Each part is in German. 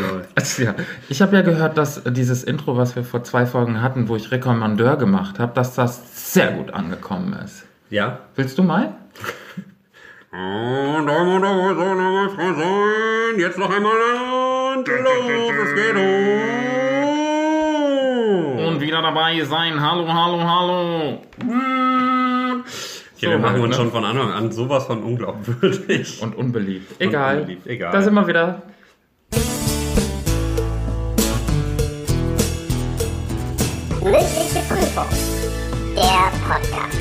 läuft. Also, ja. Ich habe ja gehört, dass dieses Intro, was wir vor zwei Folgen hatten, wo ich Rekommandeur gemacht habe, dass das sehr gut angekommen ist. Ja? Willst du mal? Jetzt noch einmal und los, es geht um. Und wieder dabei sein. Hallo, hallo, hallo. Ja, wir machen uns ne? schon von Anfang an sowas von unglaubwürdig. Und unbeliebt. Egal. unbeliebt, egal. Da sind wir wieder. Mündliche Prüfung. Der Podcast.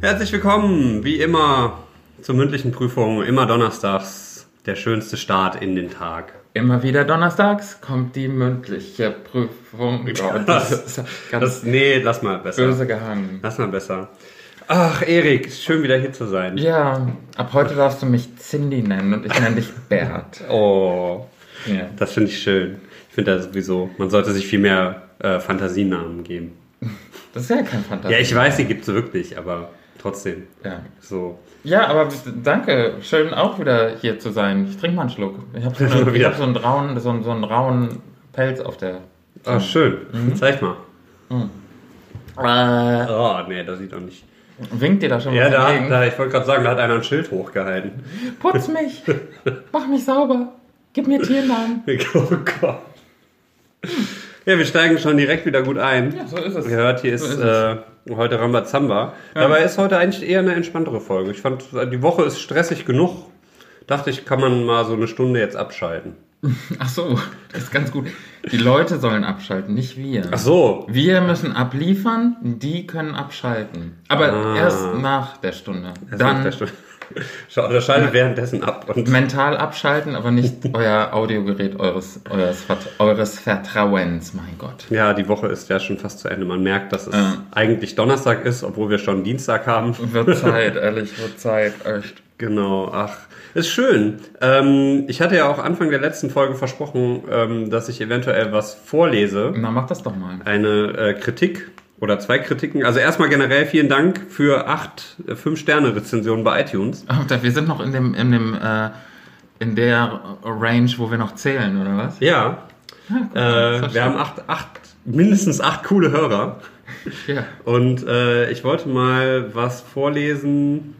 Herzlich willkommen, wie immer, zur mündlichen Prüfung. Immer donnerstags. Der schönste Start in den Tag. Immer wieder donnerstags kommt die mündliche Prüfung. Oh, das ganz Das, nee, lass mal besser. böse gehangen. Lass mal besser. Ach, Erik, schön wieder hier zu sein. Ja, ab heute darfst du mich Cindy nennen und ich nenne dich Bert. Oh, Ja. das finde ich schön. Ich finde das sowieso, man sollte sich viel mehr äh, Fantasienamen geben. Das ist ja kein Fantasie. Ja, ich weiß, die gibt es wirklich, aber trotzdem. Ja. So. ja, aber danke. Schön auch wieder hier zu sein. Ich trinke mal einen Schluck. Ich habe so, eine, ich hab so, einen rauen, so, einen- so einen rauen Pelz auf der. Ah, schön. Mhm. Zeig mal. Äh, Oh, nee, das sieht doch nicht. Winkt dir da schon Ja, was da, entgegen? da ich wollte gerade sagen, da hat einer ein Schild hochgehalten. Putz mich. Mach mich sauber. Gib mir Tiernamen. Oh Gott. Ja, wir steigen schon direkt wieder gut ein. Ja, so ist es. Ihr hört, hier So ist, ist äh, heute Rambazamba. Dabei ist heute eigentlich eher eine entspanntere Folge. Ich fand, die Woche ist stressig genug. Dachte ich, kann man mal so eine Stunde jetzt abschalten. Ach so, das ist ganz gut. Die Leute sollen abschalten, nicht wir. Ach so. Wir müssen abliefern, die können abschalten. Aber Ah. erst nach der Stunde. Das Dann macht der Stunde. Schau, oder schaltet währenddessen ab. Und mental abschalten, aber nicht euer Audiogerät eures, eures, eures Vertrauens, mein Gott. ja, die Woche ist ja schon fast zu Ende. Man merkt, dass es Ja. eigentlich Donnerstag ist, obwohl wir schon Dienstag haben. Wird Zeit, ehrlich, wird Zeit, echt. Genau, ach, ist schön. Ähm, ich hatte ja auch Anfang der letzten Folge versprochen, ähm, dass ich eventuell was vorlese. Na, mach das doch mal. Eine äh, Kritik oder zwei Kritiken. Also erstmal generell vielen Dank für acht äh, Fünf-Sterne-Rezensionen bei iTunes. Oh, wir sind noch in dem, in dem, äh, in der Range, wo wir noch zählen, oder was? Ja, äh, wir haben acht, acht, mindestens acht coole Hörer. Ja. Und äh, ich wollte mal was vorlesen.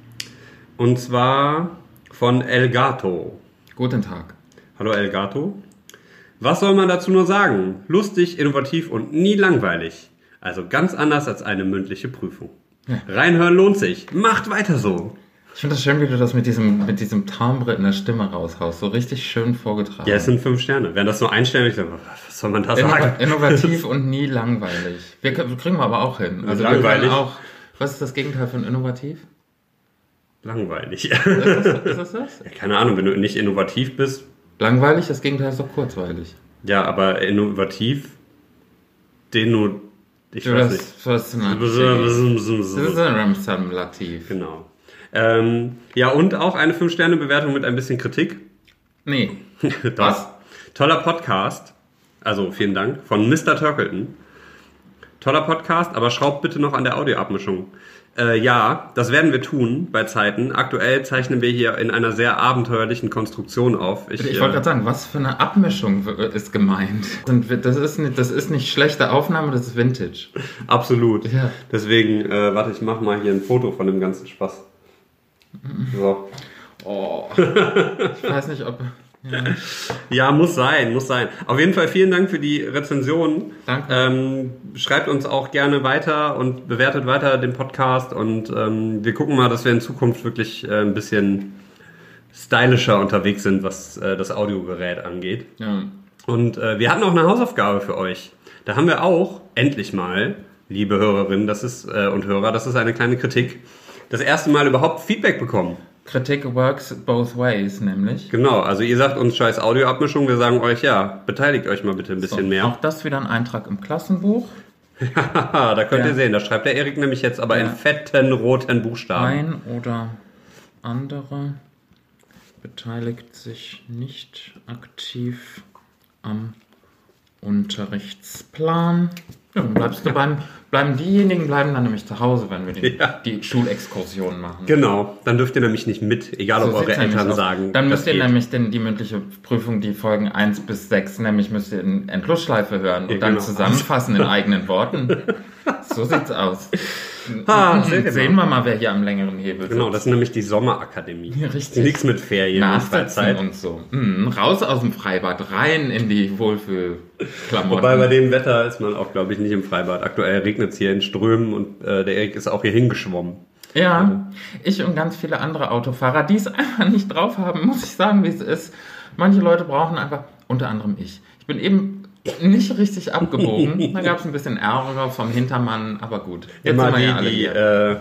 Und zwar von Elgato. Guten Tag. Hallo Elgato. Was soll man dazu nur sagen? Lustig, innovativ und nie langweilig. Also ganz anders als eine mündliche Prüfung. Reinhören lohnt sich. Macht weiter so. Ich finde das schön, wie du das mit diesem, mit diesem Timbre in der Stimme raushaust. So richtig schön vorgetragen. Ja, es sind fünf Sterne. Wären das nur ein Stern, ich sage, was soll man da Innova sagen? innovativ und nie langweilig. Wir, können- kriegen wir aber auch hin. Also wir Langweilig. auch. Was ist das Gegenteil von innovativ? Langweilig. Ist das, ist das das? Ja, keine Ahnung, wenn du nicht innovativ bist. Langweilig, das Gegenteil ist doch kurzweilig. Ja, aber innovativ, den nur, ich Du, weiß nicht. das ist ein Ramsam-Lativ. Genau. Ähm, ja, und auch eine 5-Sterne-Bewertung mit ein bisschen Kritik. Nee. Was? Toller Podcast. Also vielen Dank. Von Mr. Turkleton. Toller Podcast, aber schraubt bitte noch an der Audioabmischung. Äh, ja, das werden wir tun bei Zeiten. Aktuell zeichnen wir hier in einer sehr abenteuerlichen Konstruktion auf. Ich äh, wollte gerade sagen, was für eine Abmischung ist gemeint? Das ist, nicht, das ist nicht schlechte Aufnahme, das ist Vintage. Absolut. Ja. Deswegen, äh, warte, ich mache mal hier ein Foto von dem ganzen Spaß. So. Oh. Ich weiß nicht, ob. Ja. Ja, muss sein, muss sein. Auf jeden Fall vielen Dank für die Rezension. Danke. Ähm, schreibt uns auch gerne weiter und bewertet weiter den Podcast und ähm, wir gucken mal, dass wir in Zukunft wirklich äh, ein bisschen stylischer unterwegs sind, was äh, das Audiogerät angeht. Ja. Und äh, wir hatten auch eine Hausaufgabe für euch. Da haben wir auch endlich mal, liebe Hörerinnen, das ist äh, und Hörer, das ist eine kleine Kritik, das erste Mal überhaupt Feedback bekommen. Kritik works both ways, nämlich. Genau, also ihr sagt uns scheiß Audioabmischung, wir sagen euch ja, beteiligt euch mal bitte ein bisschen So, mehr. Auch das wieder ein Eintrag im Klassenbuch. Haha, da könnt Ja. ihr sehen, da schreibt der Erik nämlich jetzt aber in Ja. fetten roten Buchstaben. Ein oder andere beteiligt sich nicht aktiv am Unterrichtsplan. Ja, dann bleibst du beim, bleiben diejenigen bleiben dann nämlich zu Hause, wenn wir die, Ja. die Schulexkursion machen. Genau, dann dürft ihr nämlich nicht mit, egal ob So eure sieht's nämlich Eltern sagen. Dann müsst ihr geht. nämlich den, die mündliche Prüfung, die Folgen 1 bis 6, nämlich müsst ihr in Endlosschleife hören und Ja, dann genau. zusammenfassen in eigenen Worten. So sieht's aus. Ah, seht ihr Sehen mal. wir mal, wer hier am längeren Hebel sitzt. Genau, das ist nämlich die Sommerakademie. Ja, richtig. Nichts mit Ferien Freizeit. und so. Mhm, raus aus dem Freibad, rein in die Wohlfühlklamotten. Wobei bei dem Wetter ist man auch, glaube ich, nicht im Freibad. Aktuell regnet es hier in Strömen und äh, der Erik ist auch hier hingeschwommen. Ja, ich und ganz viele andere Autofahrer, die es einfach nicht drauf haben, muss ich sagen, wie es ist. Manche Leute brauchen einfach, unter anderem ich. Ich bin eben nicht richtig abgebogen. Da gab es ein bisschen Ärger vom Hintermann, aber gut. Jetzt Immer die, ja die, äh,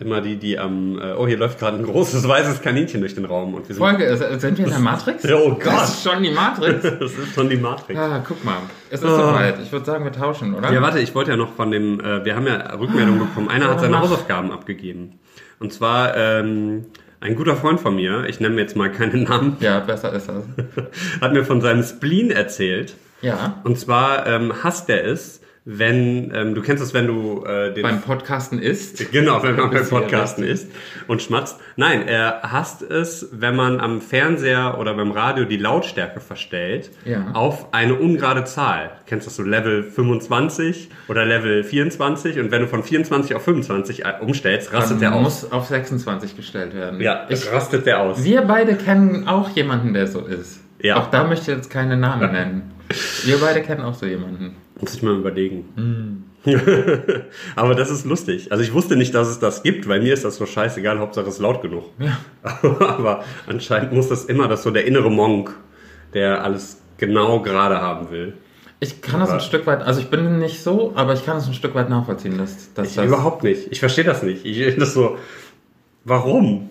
immer die, die am, äh, oh, hier läuft gerade ein großes weißes Kaninchen durch den Raum und wir sind, Folge, sind wir in der Matrix? Oh Gott. Das ist schon die Matrix. das ist schon die Matrix. Ah, guck mal. Es ist Ah. soweit. Ich würde sagen, wir tauschen, oder? Ja, warte, ich wollte ja noch von dem, äh, wir haben ja Rückmeldung bekommen. Einer hat seine mach. Hausaufgaben abgegeben. Und zwar ähm, ein guter Freund von mir, ich nenne jetzt mal keinen Namen, Ja, besser ist das. hat mir von seinem Spleen erzählt. Ja. Und zwar ähm, hasst er es, wenn, ähm, du kennst es, wenn du äh, den Beim Podcasten ist. Genau, wenn man beim Podcasten ist und schmatzt. Nein, er hasst es, wenn man am Fernseher oder beim Radio die Lautstärke verstellt Ja. auf eine ungerade Zahl. Kennst du das so Level 25 oder Level 24 und wenn du von 24 auf 25 umstellst, rastet der Dann aus. muss auf 26 gestellt werden. Ja, ich, rastet der aus. wir beide kennen auch jemanden, der so ist. Ja. Auch da möchte ich jetzt keine Namen nennen. Wir beide kennen auch so jemanden. Muss ich mal überlegen. Hm. Aber das ist lustig. Also ich wusste nicht, dass es das gibt, weil mir ist das so scheißegal, Hauptsache es ist laut genug. Ja. Aber anscheinend muss das immer, das ist so der innere Monk, der alles genau gerade haben will. Ich kann das ein Aber- Stück weit, also ich bin nicht so, aber ich kann es ein Stück weit nachvollziehen, dass, dass Ich das. überhaupt nicht. Ich verstehe das nicht. Ich das so, warum?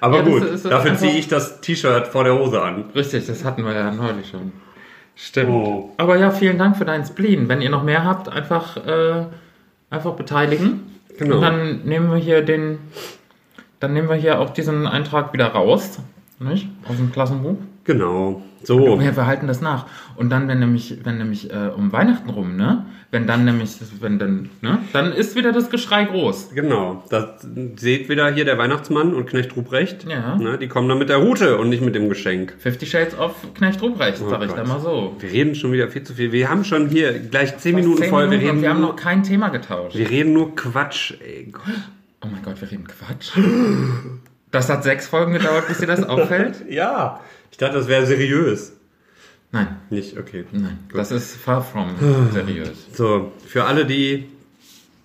Aber Ja, das gut, ist so dafür ziehe ich das T-Shirt vor der Hose an. Richtig, das hatten wir ja neulich schon. Stimmt. Oh. Aber ja, vielen Dank für deinen Spleen. Wenn ihr noch mehr habt, einfach, äh, einfach beteiligen. Genau. Und dann nehmen wir hier den, dann nehmen wir hier auch diesen Eintrag wieder raus, nicht? Aus dem Klassenbuch. Genau. So. Wir verhalten das nach. Und dann, wenn nämlich, wenn nämlich äh, um Weihnachten rum, ne? Wenn dann nämlich, wenn dann, ne? Dann ist wieder das Geschrei groß. Genau. Das seht wieder hier der Weihnachtsmann und Knecht Ruprecht. Ja. Ne, die kommen dann mit der Route und nicht mit dem Geschenk. Fifty Shades of Knecht Ruprecht, sag ich da mal so. Wir reden schon wieder viel zu viel. Wir haben schon hier gleich 10 Minuten Zehn voll. Wir Minuten und reden, wir haben noch kein Thema getauscht. wir reden nur Quatsch. Ey, Gott. Oh mein Gott, wir reden Quatsch. Das hat sechs Folgen gedauert, bis dir das auffällt? Ja. Ich dachte, das wäre seriös. Nein, Nicht, okay. nein. Das ist far from seriös. So, für alle, die,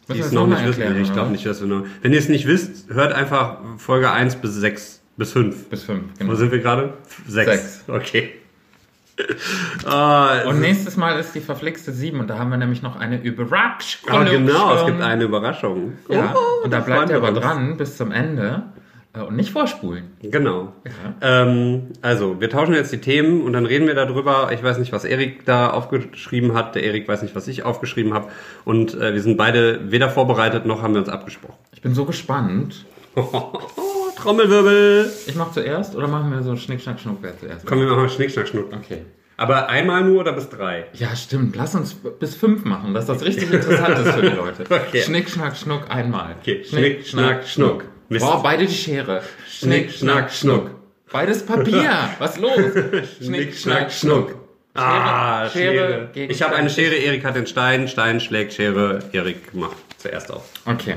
die es noch nicht wissen, ich glaube nicht, dass wir noch. Wenn ihr es nicht wisst, hört einfach Folge 1 bis 6 bis 5. Bis fünf, Wo genau. sind wir gerade? 6. Sechs. Okay. Ah, Und nächstes Mal ist die verflixte sieben und da haben wir nämlich noch eine Überraschung. ah, genau, es gibt eine Überraschung. Ja, Oh, und da bleibt ihr aber dran bis zum Ende und nicht vorspulen. Genau. Ja. Ähm, also, wir tauschen jetzt die Themen und dann reden wir darüber. Ich weiß nicht, was Erik da aufgeschrieben hat. Der Erik weiß nicht, was ich aufgeschrieben habe. Und äh, wir sind beide weder vorbereitet noch haben wir uns abgesprochen. Ich bin so gespannt. Trommelwirbel! Ich mach zuerst oder machen wir so Schnick, Schnack, Schnuck, wer zuerst? Komm, wir machen Schnick, Schnack, Schnuck. Okay. Aber einmal nur oder bis drei? Ja, stimmt. Lass uns bis fünf machen, dass das richtig interessant ist für die Leute. Okay. Schnick, Schnack, Schnuck einmal. Okay. Schnick, Schnack, Schnuck. Mist. Boah, beide die Schere. Schnick, Schnack, Schnuck. Beides Papier. Was los? Schnick, Schnack, Schnuck. Ah, Schere, Schere. gegen Ich habe eine. Schere, Erik hat den Stein, Stein schlägt Schere, Erik macht zuerst auf. Okay.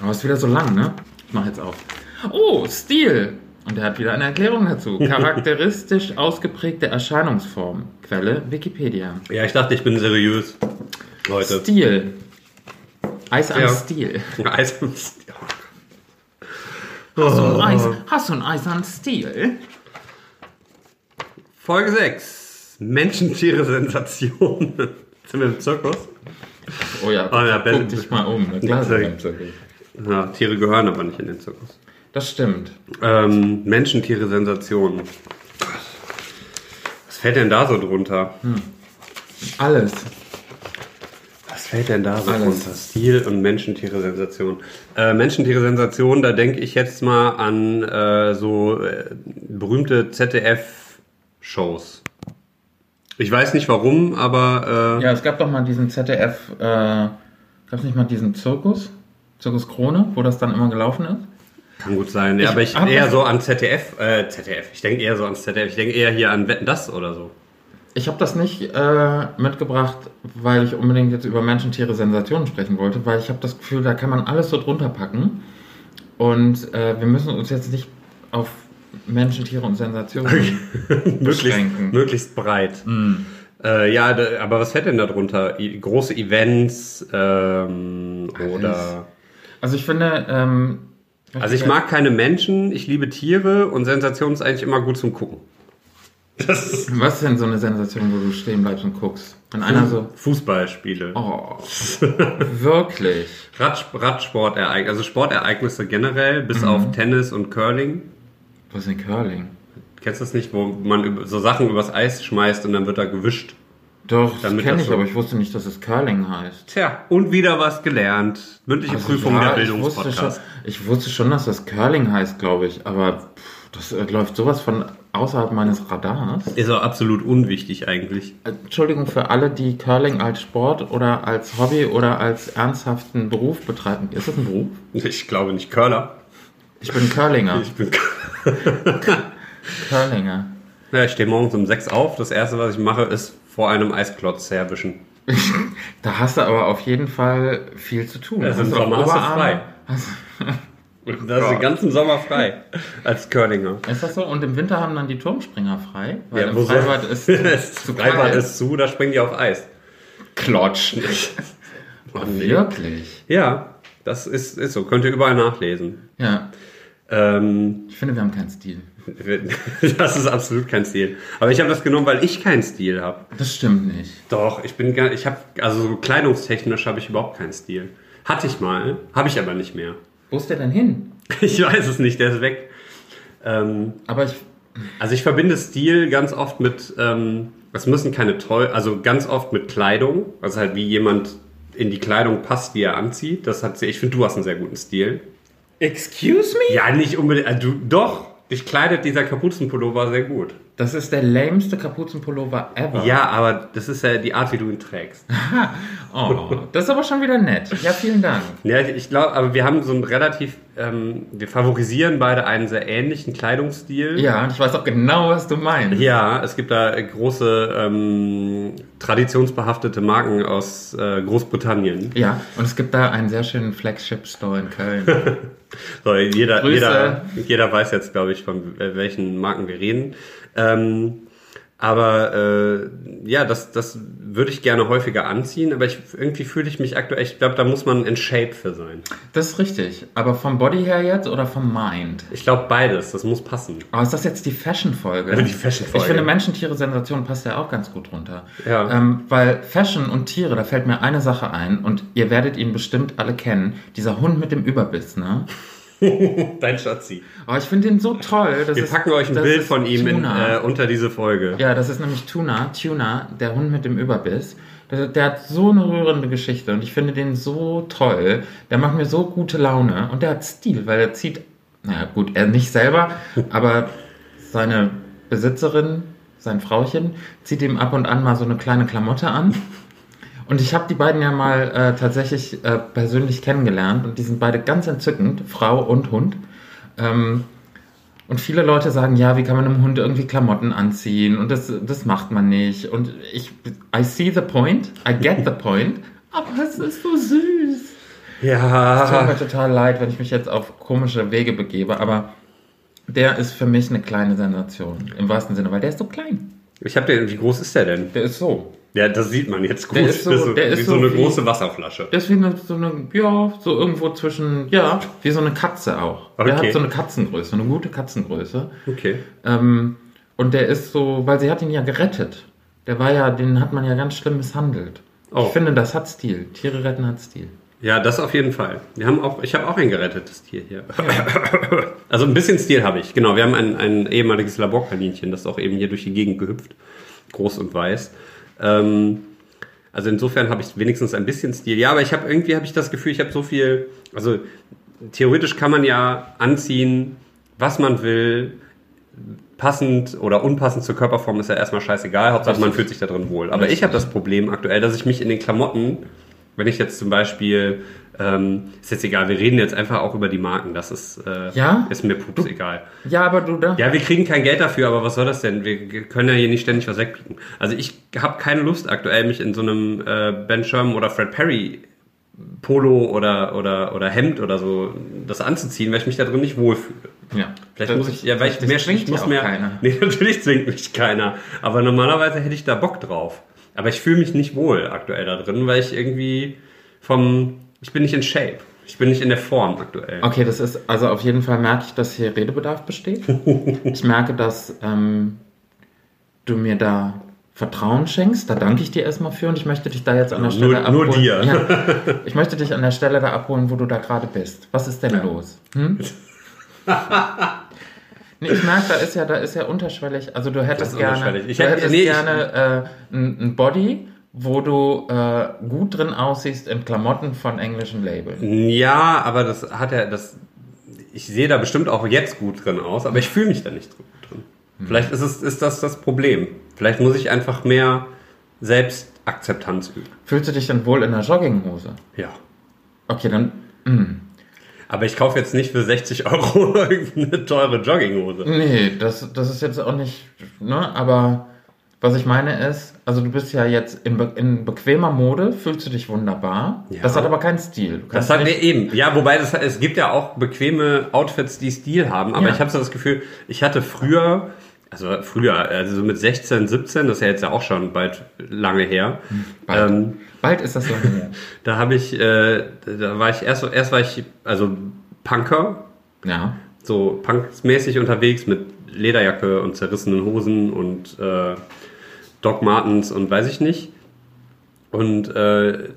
Aber ist wieder so lang, ne? Ich mach jetzt auf. Oh, Stil. Und er hat wieder eine Erklärung dazu. Charakteristisch ausgeprägte Erscheinungsform. Quelle Wikipedia. Ja, ich dachte, ich bin seriös heute. Stil. Eis am Ja. Stil. Eis- Hast du, Oh. ein Eis, hast du ein Eis am Stil? Folge 6. Menschentiere-Sensation. Sind wir im Zirkus? Oh ja, Oh ja, Ben- guck dich mal um. Klar, sind wir im Zirkus. Ja, Tiere gehören aber nicht in den Zirkus. Das stimmt. Ähm, Menschentiere-Sensation. Was fällt denn da so drunter? Alles. Fällt denn da so Alles. drunter? Stil und Menschentiere-Sensation. Äh, Menschentiere-Sensation, da denke ich jetzt mal an äh, so äh, berühmte ZDF-Shows. Ich weiß nicht warum, aber äh, Ja, es gab doch mal diesen ZDF, äh, gab es nicht mal diesen Zirkus? Zirkus Krone, wo das dann immer gelaufen ist? kann gut sein. Ja, aber ich hab eher so an ZDF, äh, ZDF. Ich denke eher so ans ZDF. Ich denke eher hier an Wetten das oder so. Ich habe das nicht äh, mitgebracht, weil ich unbedingt jetzt über Menschen, Tiere, Sensationen sprechen wollte, weil ich habe das Gefühl, da kann man alles so drunter packen. Und äh, wir müssen uns jetzt nicht auf Menschen, Tiere und Sensationen beschränken. möglichst breit. Äh, ja, da, aber was fällt denn da drunter? I große Events ähm, oder. Also ich finde, ähm, Also ich mag keine Menschen, ich liebe Tiere und Sensation ist eigentlich immer gut zum Gucken. Das Was ist denn so eine Sensation, wo du stehen bleibst und guckst? Wenn einer so, Fußballspiele. oh, wirklich. Rad, Radsportereignisse, also Sportereignisse generell, bis Mhm. auf Tennis und Curling. Was ist denn Curling? Kennst du das nicht, wo man so Sachen übers Eis schmeißt und dann wird da gewischt? Doch, das kenne ich, so- aber ich wusste nicht, dass es Curling heißt. Tja, und wieder was gelernt. Mündliche Also Prüfung ja, der ich wusste, schon, Bildungspodcast. ich wusste schon, dass das Curling heißt, glaube ich, aber pff, das äh, läuft sowas von außerhalb meines Radars. Ist auch absolut unwichtig eigentlich. Entschuldigung für alle, die Curling als Sport oder als Hobby oder als ernsthaften Beruf betreiben. Ist das ein Beruf? Ich glaube nicht Curler. Ich bin Curlinger. Ich bin Curlinger. ja, ich stehe morgens um sechs auf. Das erste, was ich mache, ist vor einem Eisklotz herwischen. Da hast du aber auf jeden Fall viel zu tun. Ja, Hast du Sommer hast du Oberarme? frei. Hast- Das ist den ganzen Sommer frei. Als Curlinger. Ist das so? Und im Winter haben dann die Turmspringer frei? Weil Ja, im Freibad ist das zu Freibad ist zu, da springen die auf Eis. Klotsch. Oh. Wirklich? Ja, das ist, ist so. Könnt ihr überall nachlesen. Ja. Ähm, Ich finde, wir haben keinen Stil. das ist absolut kein Stil. Aber ich habe das genommen, weil ich keinen Stil habe. Das stimmt nicht. Doch, ich bin gar, ich habe, also so kleidungstechnisch habe ich überhaupt keinen Stil. Hatte ich mal, habe ich aber nicht mehr. Wo ist der denn hin? Ich weiß es nicht, der ist weg. Ähm, Aber ich. also ich verbinde Stil ganz oft mit, ähm, es müssen keine toll, also ganz oft mit Kleidung, also halt wie jemand in die Kleidung passt, die er anzieht. Das hat, ich finde, du hast einen sehr guten Stil. Excuse me? Ja, nicht unbedingt, äh, du, doch, dich kleidet dieser Kapuzenpullover sehr gut. Das ist der lameste Kapuzenpullover ever. Ja, aber das ist ja die Art, wie du ihn trägst. Oh, das ist aber schon wieder nett. Ja, vielen Dank. Ja, ich, ich glaube, aber wir haben so einen relativ, ähm, wir favorisieren beide einen sehr ähnlichen Kleidungsstil. Ja, und ich weiß auch genau, was du meinst. Ja, es gibt da große ähm, traditionsbehaftete Marken aus äh, Großbritannien. Ja, und es gibt da einen sehr schönen Flagship-Store in Köln. So, jeder, Grüße. jeder, jeder weiß jetzt, glaube ich, von welchen Marken wir reden. Ähm, aber äh, ja, das, das würde ich gerne häufiger anziehen, aber ich, irgendwie fühle ich mich aktuell, ich glaube, da muss man in Shape für sein. Das ist richtig. Aber vom Body her jetzt oder vom Mind? Ich glaube beides, das muss passen. Aber ist das jetzt die Fashion-Folge? Also die Fashion-Folge. Ich finde, Menschen, Tiere, Sensation passt ja auch ganz gut runter. Ja. Ähm, weil Fashion und Tiere, da fällt mir eine Sache ein und ihr werdet ihn bestimmt alle kennen. Dieser Hund mit dem Überbiss, ne? Dein Schatzi. Oh, ich finde den so toll. Das Wir ist- packen euch ein Bild von ihm in, Tuna. äh, unter diese Folge. Ja, das ist nämlich Tuna. Tuna, der Hund mit dem Überbiss. Der, der hat so eine rührende Geschichte und ich finde den so toll. Der macht mir so gute Laune und der hat Stil, weil er zieht, naja gut, er nicht selber, aber seine Besitzerin, sein Frauchen, zieht ihm ab und an mal so eine kleine Klamotte an. Und ich habe die beiden ja mal äh, tatsächlich äh, persönlich kennengelernt und die sind beide ganz entzückend, Frau und Hund. Ähm, und viele Leute sagen, ja, wie kann man einem Hund irgendwie Klamotten anziehen? Und das, das macht man nicht. Und ich, I see the point, I get the point, aber es ist so süß. Es tut Ja. mir total leid, wenn ich mich jetzt auf komische Wege begebe, aber der ist für mich eine kleine Sensation. Im wahrsten Sinne, weil der ist so klein. Ich habe den, wie groß ist der denn? Der ist so. Ja, das sieht man jetzt gut. Der ist so- das ist so, der ist wie so, so eine wie- große Wasserflasche. Der ist wie eine, so eine, ja, so irgendwo zwischen, ja, wie so eine Katze auch. Der Okay. hat so eine Katzengröße, eine gute Katzengröße. Okay. Ähm, und der ist so, weil sie hat ihn ja gerettet. Der war ja, den hat man ja ganz schlimm misshandelt. Oh. Ich finde, das hat Stil. Tiere retten hat Stil. Ja, das auf jeden Fall. Wir haben auch, ich habe auch ein gerettetes Tier hier. Also ein bisschen Stil habe ich. Genau, wir haben ein, ein ehemaliges Laborkaninchen, das ist auch eben hier durch die Gegend gehüpft. Groß und weiß. Ähm, also insofern habe ich wenigstens ein bisschen Stil. Ja, aber ich habe irgendwie habe ich das Gefühl, ich habe so viel. Also theoretisch kann man ja anziehen, was man will. passend oder unpassend zur Körperform ist ja erstmal scheißegal. Hauptsache man fühlt sich da drin wohl. Aber ich habe das Problem aktuell, dass ich mich in den Klamotten, wenn ich jetzt zum Beispiel, ähm, ist jetzt egal, wir reden jetzt einfach auch über die Marken. Das ist, äh, Ja? ist mir pups egal. Ja, aber du da. Ja, wir kriegen kein Geld dafür, aber was soll das denn? Wir können ja hier nicht ständig was wegbieten. Also ich habe keine Lust aktuell, mich in so einem äh, Ben Sherman oder Fred Perry Polo oder, oder, oder Hemd oder so das anzuziehen, weil ich mich da drin nicht wohlfühle. ja. Vielleicht Das- muss ich, ja, weil ich mehr, ich muss mehr, keiner. nee, natürlich zwingt mich keiner. Aber normalerweise hätte ich da Bock drauf. Aber ich fühle mich nicht wohl aktuell da drin, weil ich irgendwie vom, ich bin nicht in Shape. Ich bin nicht in der Form aktuell. Okay, das ist, also auf jeden Fall merke ich, dass hier Redebedarf besteht. ich merke, dass ähm, du mir da Vertrauen schenkst. Da danke ich dir erstmal für und ich möchte dich da jetzt an der Nur- Stelle nur abholen. dir. Ja, ich möchte dich an der Stelle da abholen, wo du da gerade bist. Was ist denn los? Hm? Nee, ich merke, da ist ja, da ist ja unterschwellig. Also du hättest gerne. Ich du hätte- hättest nee, ich- gerne äh, ein, Body, wo du äh, gut drin aussiehst in Klamotten von englischen Labeln. Ja, aber das hat ja, das, ich sehe da bestimmt auch jetzt gut drin aus, aber ich fühle mich da nicht drin. Vielleicht ist es, ist das das Problem. Vielleicht muss ich einfach mehr Selbstakzeptanz üben. Fühlst du dich denn wohl in einer Jogginghose? Ja. Okay, dann. mm. Aber ich kaufe jetzt nicht für 60 Euro irgendeine teure Jogginghose. Nee, das, das ist jetzt auch nicht. Ne? Aber was ich meine ist, also du bist ja jetzt in, be in bequemer Mode, fühlst du dich wunderbar. Ja. Das hat aber keinen Stil. Das hat nicht, eben, ja, wobei das, es gibt ja auch bequeme Outfits, die Stil haben, aber Ja. ich habe so das Gefühl, ich hatte früher, also früher, also so mit 16, 17, das ist ja jetzt ja auch schon bald lange her, bald, ähm, bald ist das lange her. da habe ich, äh, da war ich erst, erst war ich, also Punker, Ja. so punksmäßig unterwegs mit Lederjacke und zerrissenen Hosen und äh, Doc Martens und weiß ich nicht. Und äh,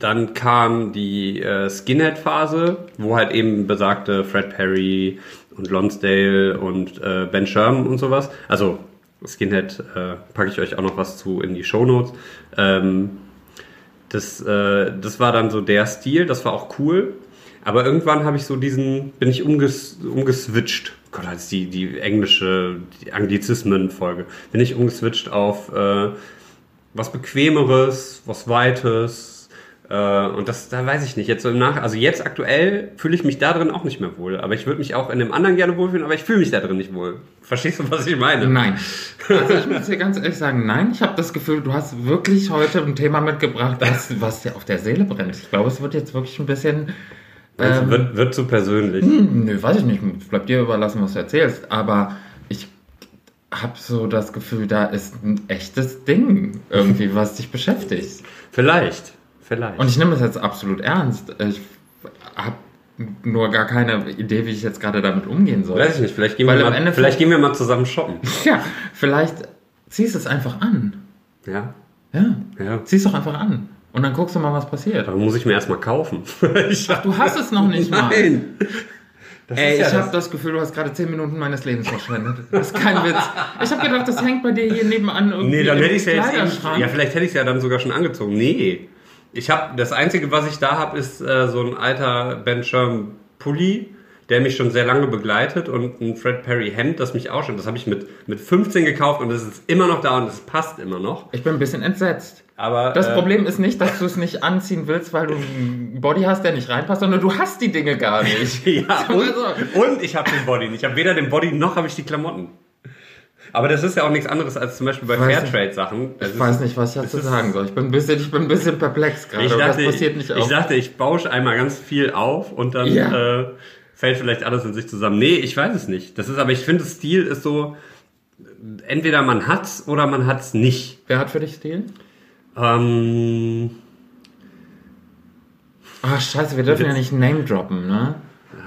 dann kam die äh, Skinhead-Phase, wo halt eben besagte Fred Perry und Lonsdale und äh, Ben Sherman und sowas. Also Skinhead äh, packe ich euch auch noch was zu in die Shownotes. Ähm, das, äh, das war dann so der Stil, das war auch cool. Aber irgendwann habe ich so diesen, bin ich umges, umgeswitcht. Gott, als die, die englische, die Anglizismen-Folge. Bin ich umgeswitcht auf äh, was Bequemeres, was Weites. Äh, und das, da weiß ich nicht. Jetzt so im Nach, also jetzt aktuell fühle ich mich da drin auch nicht mehr wohl. Aber ich würde mich auch in dem anderen gerne wohlfühlen, aber ich fühle mich da drin nicht wohl. Verstehst du, was ich meine? Nein. Also ich muss dir ganz ehrlich sagen, nein. Ich habe das Gefühl, du hast wirklich heute ein Thema mitgebracht, was, was dir auf der Seele brennt. Ich glaube, es wird jetzt wirklich ein bisschen. Ähm, wird, wird zu persönlich. Hm, Nö, weiß ich nicht. Es bleibt dir überlassen, was du erzählst. Aber ich habe so das Gefühl, da ist ein echtes Ding irgendwie, was dich beschäftigt. Vielleicht. Vielleicht. Und ich nehme das jetzt absolut ernst. Ich habe nur gar keine Idee, wie ich jetzt gerade damit umgehen soll. Weiß ich nicht, vielleicht gehen, Weil wir mal, vielleicht gehen wir mal zusammen shoppen. Ja, vielleicht ziehst du es einfach an. Ja, Ja, ja. zieh's doch einfach an. Und dann guckst du mal, was passiert. Aber muss ich mir erstmal kaufen. ich, Du hast es noch nicht mal. Nein. Das Ey, ja ich habe das- Gefühl, du hast gerade 10 Minuten meines Lebens verschwendet. Das ist kein Witz. Ich habe gedacht, das hängt bei dir hier nebenan irgendwie Nee, dann im hätte ich ja jetzt Ja, vielleicht hätte ich es ja dann sogar schon angezogen. Nee. Ich habe das einzige, was ich da habe, ist äh, so ein alter Ben Sherman Pulli, der mich schon sehr lange begleitet und ein Fred Perry Hemd, das mich auch schon, das habe ich mit mit 15 gekauft und es ist immer noch da und es passt immer noch. Ich bin ein bisschen entsetzt. Aber Das äh, Problem ist nicht, dass du es nicht anziehen willst, weil du einen Body hast, der nicht reinpasst, sondern du hast die Dinge gar nicht. Ja, und, Also- und ich habe den Body nicht. Ich habe weder den Body noch habe ich die Klamotten. Aber das ist ja auch nichts anderes als zum Beispiel bei Fairtrade-Sachen. Ich ist- weiß nicht, was ich dazu sagen soll. Ich bin ein bisschen, ich bin ein bisschen perplex gerade. Ich dachte, das passiert nicht ich, auch. ich dachte, ich bausche einmal ganz viel auf und dann Ja. äh, fällt vielleicht alles in sich zusammen. Nee, ich weiß es nicht. Das ist, aber ich finde, Stil ist so, entweder man hat's oder man hat's nicht. Wer hat für dich Stil? Ähm, Ach, scheiße, wir dürfen ja nicht Name droppen, ne?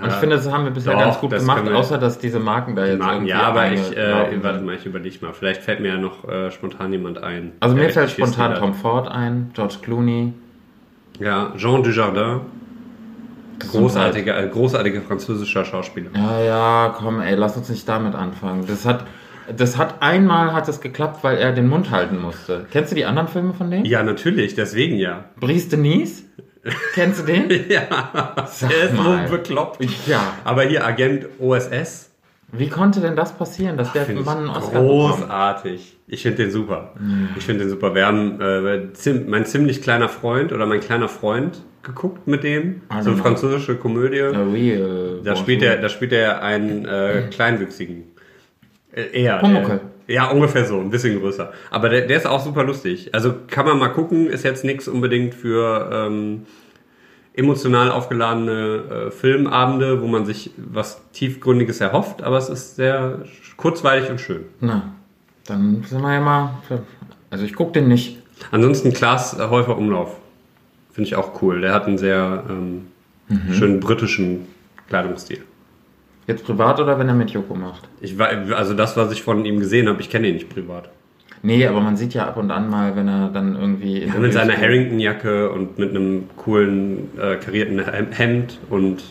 Und ich finde, das haben wir bisher Doch, ganz gut gemacht, wir. außer dass diese Marken da jetzt Marken, irgendwie ja, aber ich, äh, warte mal, ich überlege mal. Vielleicht fällt mir ja noch äh, spontan jemand ein. Also mir fällt spontan Tom Ford ein, George Clooney. Ja, Jean Dujardin. Großartiger, äh, großartiger französischer Schauspieler. Ja, ja, komm, ey, lass uns nicht damit anfangen. Das hat, das hat einmal hat es geklappt, weil er den Mund halten musste. Kennst du die anderen Filme von dem? Ja, natürlich, deswegen ja. Brice Denise? Kennst du den? Ja, Sag er ist mal. so bekloppt. Ja. Aber hier Agent OSS. Wie konnte denn das passieren, dass der Find ich Mann einen Oscar bekommt? großartig. Ich finde den super. Ich finde den super. Wir haben äh, zim mein ziemlich kleiner Freund oder mein kleiner Freund geguckt mit dem. I So eine know. französische Komödie. Oui, äh, Da spielt er, da spielt er einen äh, kleinwüchsigen. Äh, eher. Pumuckl. Ja, ungefähr so, ein bisschen größer. Aber der, der ist auch super lustig. Also kann man mal gucken, ist jetzt nichts unbedingt für ähm, emotional aufgeladene äh, Filmabende, wo man sich was Tiefgründiges erhofft, aber es ist sehr kurzweilig und schön. Na, dann sind wir ja mal. Also ich gucke den nicht. Ansonsten Klaas Häufer Umlauf. Finde ich auch cool. Der hat einen sehr ähm, schönen britischen Kleidungsstil. Jetzt privat oder wenn er mit Joko macht? Ich, wei- also das, was ich von ihm gesehen habe, ich kenne ihn nicht privat. Nee, aber man sieht ja ab und an mal, wenn er dann irgendwie. Ja, mit seiner Harrington-Jacke und mit einem coolen äh, karierten Hem- Hemd und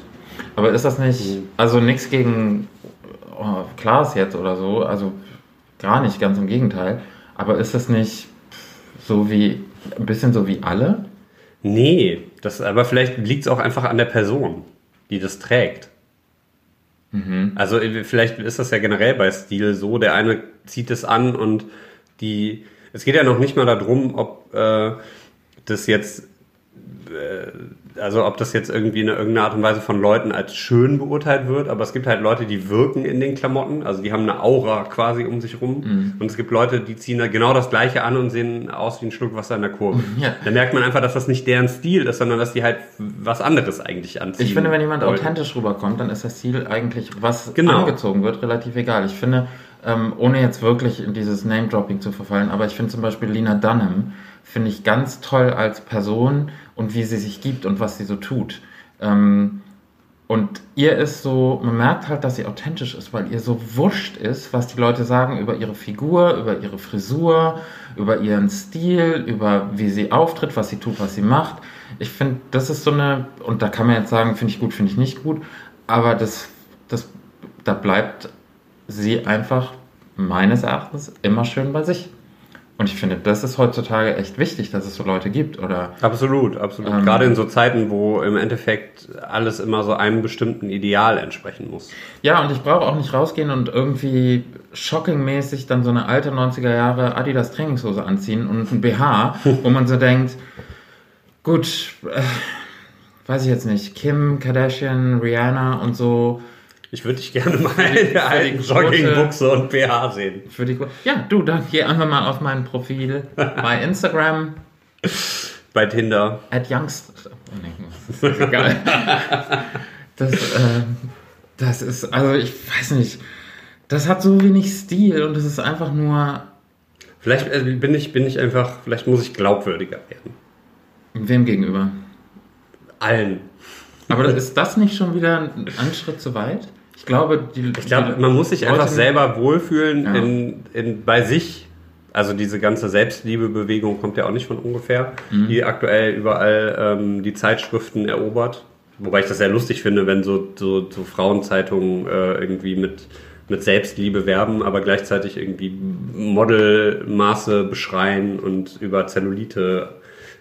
Aber ist das nicht. Also nichts gegen oh, Klaas jetzt oder so. Also gar nicht, ganz im Gegenteil. Aber ist das nicht so wie. Ein bisschen so wie alle? nee, das, aber vielleicht liegt es auch einfach an der Person, die das trägt. Also äh, vielleicht ist das ja generell bei Stil so, der eine zieht es an und die, es geht ja noch nicht mal darum, ob äh, das jetzt, äh, also ob das jetzt irgendwie in irgendeiner Art und Weise von Leuten als schön beurteilt wird, aber es gibt halt Leute, die wirken in den Klamotten, also die haben eine Aura quasi um sich rum und es gibt Leute, die ziehen da genau das gleiche an und sehen aus wie ein Schluck Wasser in der Kurve. Ja. Da merkt man einfach, dass das nicht deren Stil ist, sondern dass die halt was anderes eigentlich anziehen. Ich finde, wenn jemand wollten. authentisch rüberkommt, dann ist das Ziel eigentlich, was Genau. angezogen wird, relativ egal. Ich finde, ähm, ohne jetzt wirklich in dieses Name-Dropping zu verfallen, aber ich finde zum Beispiel Lena Dunham, finde ich ganz toll als Person und wie sie sich gibt und was sie so tut. Ähm, und ihr ist so, man merkt halt, dass sie authentisch ist, weil ihr so wurscht ist, was die Leute sagen über ihre Figur, über ihre Frisur, über ihren Stil, über wie sie auftritt, was sie tut, was sie macht. Ich finde, das ist so eine, und da kann man jetzt sagen, finde ich gut, finde ich nicht gut, aber das, das, da bleibt sie einfach meines Erachtens immer schön bei sich. Und ich finde, das ist heutzutage echt wichtig, dass es so Leute gibt, oder? Absolut, absolut. Ähm, Gerade in so Zeiten, wo im Endeffekt alles immer so einem bestimmten Ideal entsprechen muss. Ja, und ich brauche auch nicht rausgehen und irgendwie shockingmäßig dann so eine alte 90er Jahre Adidas Trainingshose anziehen und ein BH, wo man so denkt, gut, äh, weiß ich jetzt nicht, Kim Kardashian, Rihanna und so Ich würde dich gerne mal in der alten Joggingbuchse und BH sehen. für die. Ja, du, dann geh einfach mal auf mein Profil bei Instagram Bei Tinder. at youngster. Oh, nee, ist egal. Das, äh, das ist, also ich weiß nicht, das hat so wenig Stil und es ist einfach nur Vielleicht äh, bin ich, bin ich einfach, vielleicht muss ich glaubwürdiger werden. Wem gegenüber? Allen. Aber ist das nicht schon wieder ein Schritt zu weit? Ich glaube, die. Ich glaube, man muss sich einfach selber wohlfühlen Ja. in, in, bei sich. Also diese ganze Selbstliebebewegung kommt ja auch nicht von ungefähr, Mhm. die aktuell überall ähm, die Zeitschriften erobert. Wobei ich das sehr lustig finde, wenn so, so, so Frauenzeitungen äh, irgendwie mit, mit Selbstliebe werben, aber gleichzeitig irgendwie Modelmaße beschreien und über Zellulite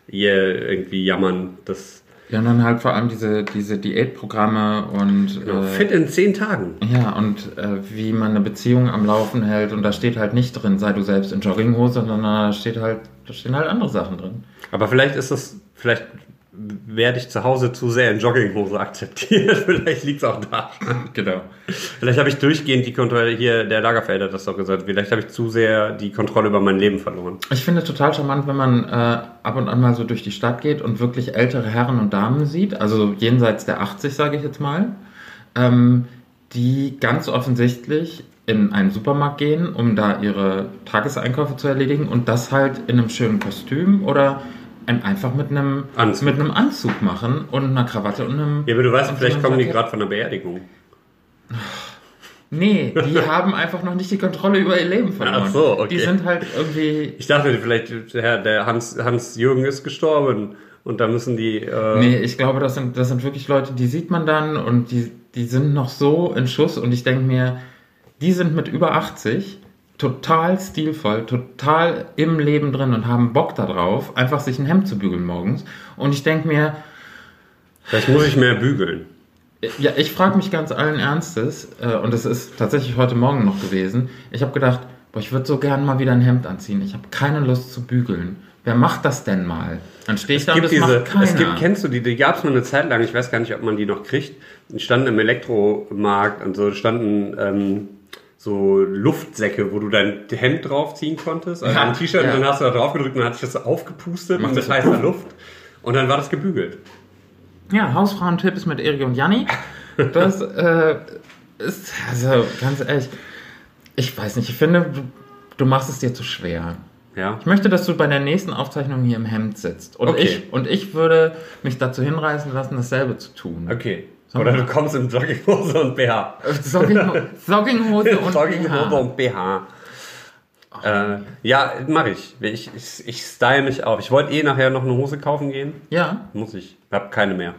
hier irgendwie jammern. Das Ja, und dann halt vor allem diese, diese Diätprogramme und. genau, äh, fit in zehn Tagen. Ja, und äh, wie man eine Beziehung am Laufen hält. Und da steht halt nicht drin, sei du selbst in Jogginghose, sondern da steht halt, da stehen halt andere Sachen drin. Aber vielleicht ist das, vielleicht werde ich zu Hause zu sehr in Jogginghose akzeptiert. vielleicht liegt es auch da. Genau. Vielleicht habe ich durchgehend die Kontrolle, hier der Lagerfeld hat das doch gesagt, vielleicht habe ich zu sehr die Kontrolle über mein Leben verloren. Ich finde total charmant, wenn man äh, ab und an mal so durch die Stadt geht und wirklich ältere Herren und Damen sieht, also jenseits der 80, sage ich jetzt mal, ähm, die ganz offensichtlich in einen Supermarkt gehen, um da ihre Tageseinkäufe zu erledigen und das halt in einem schönen Kostüm oder einfach mit einem, Anzug. mit einem Anzug machen und einer Krawatte und einem. Ja, aber du weißt, vielleicht kommen die gerade von einer Beerdigung. Nee, die haben einfach noch nicht die Kontrolle über ihr Leben verloren. Ach so, okay. Die sind halt irgendwie. Ich dachte vielleicht, der, der Hans, Hans Jürgen ist gestorben und da müssen die... Äh, Nee, ich glaube, das sind, das sind wirklich Leute, die sieht man dann und die, die sind noch so in Schuss und ich denke mir, die sind mit über 80 total stilvoll, total im Leben drin und haben Bock darauf, einfach sich ein Hemd zu bügeln morgens. Und ich denke mir, Vielleicht muss ich mehr bügeln. Ja, ich frage mich ganz allen Ernstes, äh, und es ist tatsächlich heute Morgen noch gewesen, ich habe gedacht, boah, ich würde so gern mal wieder ein Hemd anziehen. Ich habe keine Lust zu bügeln. Wer macht das denn mal? Dann stehe ich da und gibt das diese, macht keiner. es gibt, kennst du die, die gab es mal eine Zeit lang, ich weiß gar nicht, ob man die noch kriegt, die standen im Elektromarkt und so, standen ähm, so Luftsäcke, wo du dein Hemd draufziehen konntest, also Ja, ein T-Shirt, ja. und dann hast du da drauf gedrückt und dann hat sich das so aufgepustet Macht mit das so heißer Luft und dann war das gebügelt. Ja, Hausfrauentipps mit Erik und Janni. Das äh, ist, also ganz ehrlich, ich weiß nicht, ich finde, du, du machst es dir zu schwer. Ja. Ich möchte, dass du bei der nächsten Aufzeichnung hier im Hemd sitzt. Und, Okay. ich, und ich würde mich dazu hinreißen lassen, dasselbe zu tun. Okay. Oder du kommst in Jogginghose und BH. Jogging, Jogginghose und Jogginghose BH. und BH. Äh, ja, mache ich. Ich, ich. ich style mich auf. Ich wollte eh nachher noch eine Hose kaufen gehen. Ja. Muss ich. Ich habe keine mehr.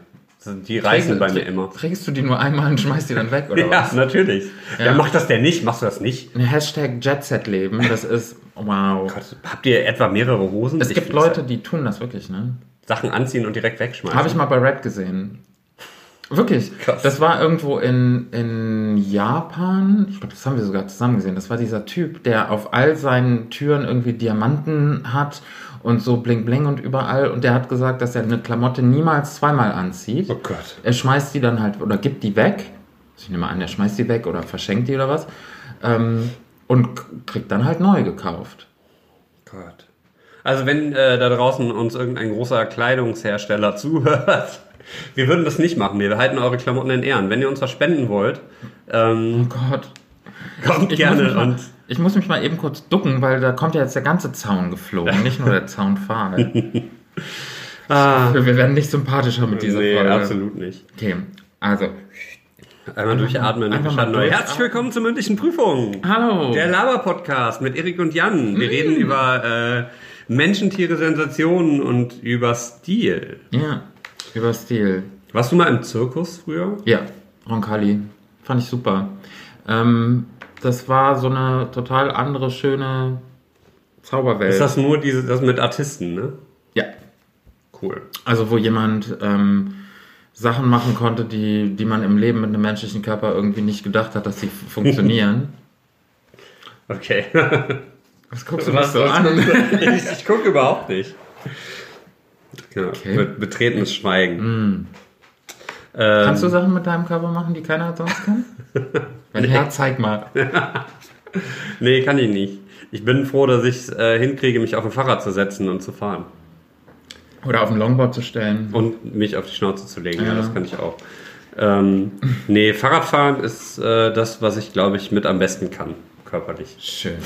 Die reißen bei mir immer. Trägst du die nur einmal und schmeißt die dann weg, oder Ja, was? natürlich. Ja. Ja. macht das denn nicht? Machst du das nicht? Ein Hashtag Jetset-Leben, das ist, wow. Gott, habt ihr etwa mehrere Hosen? Es Ich gibt Leute, die tun das wirklich, ne? Sachen anziehen und direkt wegschmeißen. Habe ich mal bei Red gesehen. Wirklich. Krass. Das war irgendwo in, in Japan. Ich glaube, das haben wir sogar zusammen gesehen. Das war dieser Typ, der auf all seinen Türen irgendwie Diamanten hat und so bling bling und überall. Und der hat gesagt, dass er eine Klamotte niemals zweimal anzieht. Oh Gott. Er schmeißt die dann halt oder gibt die weg. Ich nehme an, er schmeißt die weg oder verschenkt die oder was. Ähm, und kriegt dann halt neu gekauft. Gott. Also wenn äh, da draußen uns irgendein großer Kleidungshersteller zuhört, wir würden das nicht machen. Wir behalten eure Klamotten in Ehren. Wenn ihr uns was spenden wollt, ähm, Oh Gott. kommt Ich gerne mal, und ich muss mich mal eben kurz ducken, weil da kommt ja jetzt der ganze Zaun geflogen, nicht nur der Zaunpfahl. ah, wir werden nicht sympathischer mit dieser nee, Folge. absolut nicht. Okay, also, Einmal durchatmen. Einfach mal durchatmen. Herzlich willkommen zur mündlichen Prüfung. hallo. Der Laber-Podcast mit Erik und Jan. Wir reden über äh, Menschen, Tiere, Sensationen und über Stil. ja, über Stil. Warst du mal im Zirkus früher? Ja, Roncalli. Fand ich super. Ähm, das war so eine total andere, schöne Zauberwelt. Ist das nur diese, das mit Artisten, ne? ja, Cool. also wo jemand ähm, Sachen machen konnte, die, die man im Leben mit einem menschlichen Körper irgendwie nicht gedacht hat, dass sie funktionieren. Okay. Was guckst du mich so an? ich ich gucke überhaupt nicht. Ja, Okay. be betretenes Schweigen. Ähm, Kannst du Sachen mit deinem Körper machen, die keiner sonst kann? Wenn ja, zeig mal. Nee, kann ich nicht. Ich bin froh, dass ich es äh, hinkriege, mich auf ein Fahrrad zu setzen und zu fahren. Oder auf ein Longboard zu stellen. Und mich auf die Schnauze zu legen. Ja, Ja. das kann ich auch. Ähm, nee, Fahrradfahren ist äh, das, was ich, glaube ich, mit am besten kann, körperlich. Schön.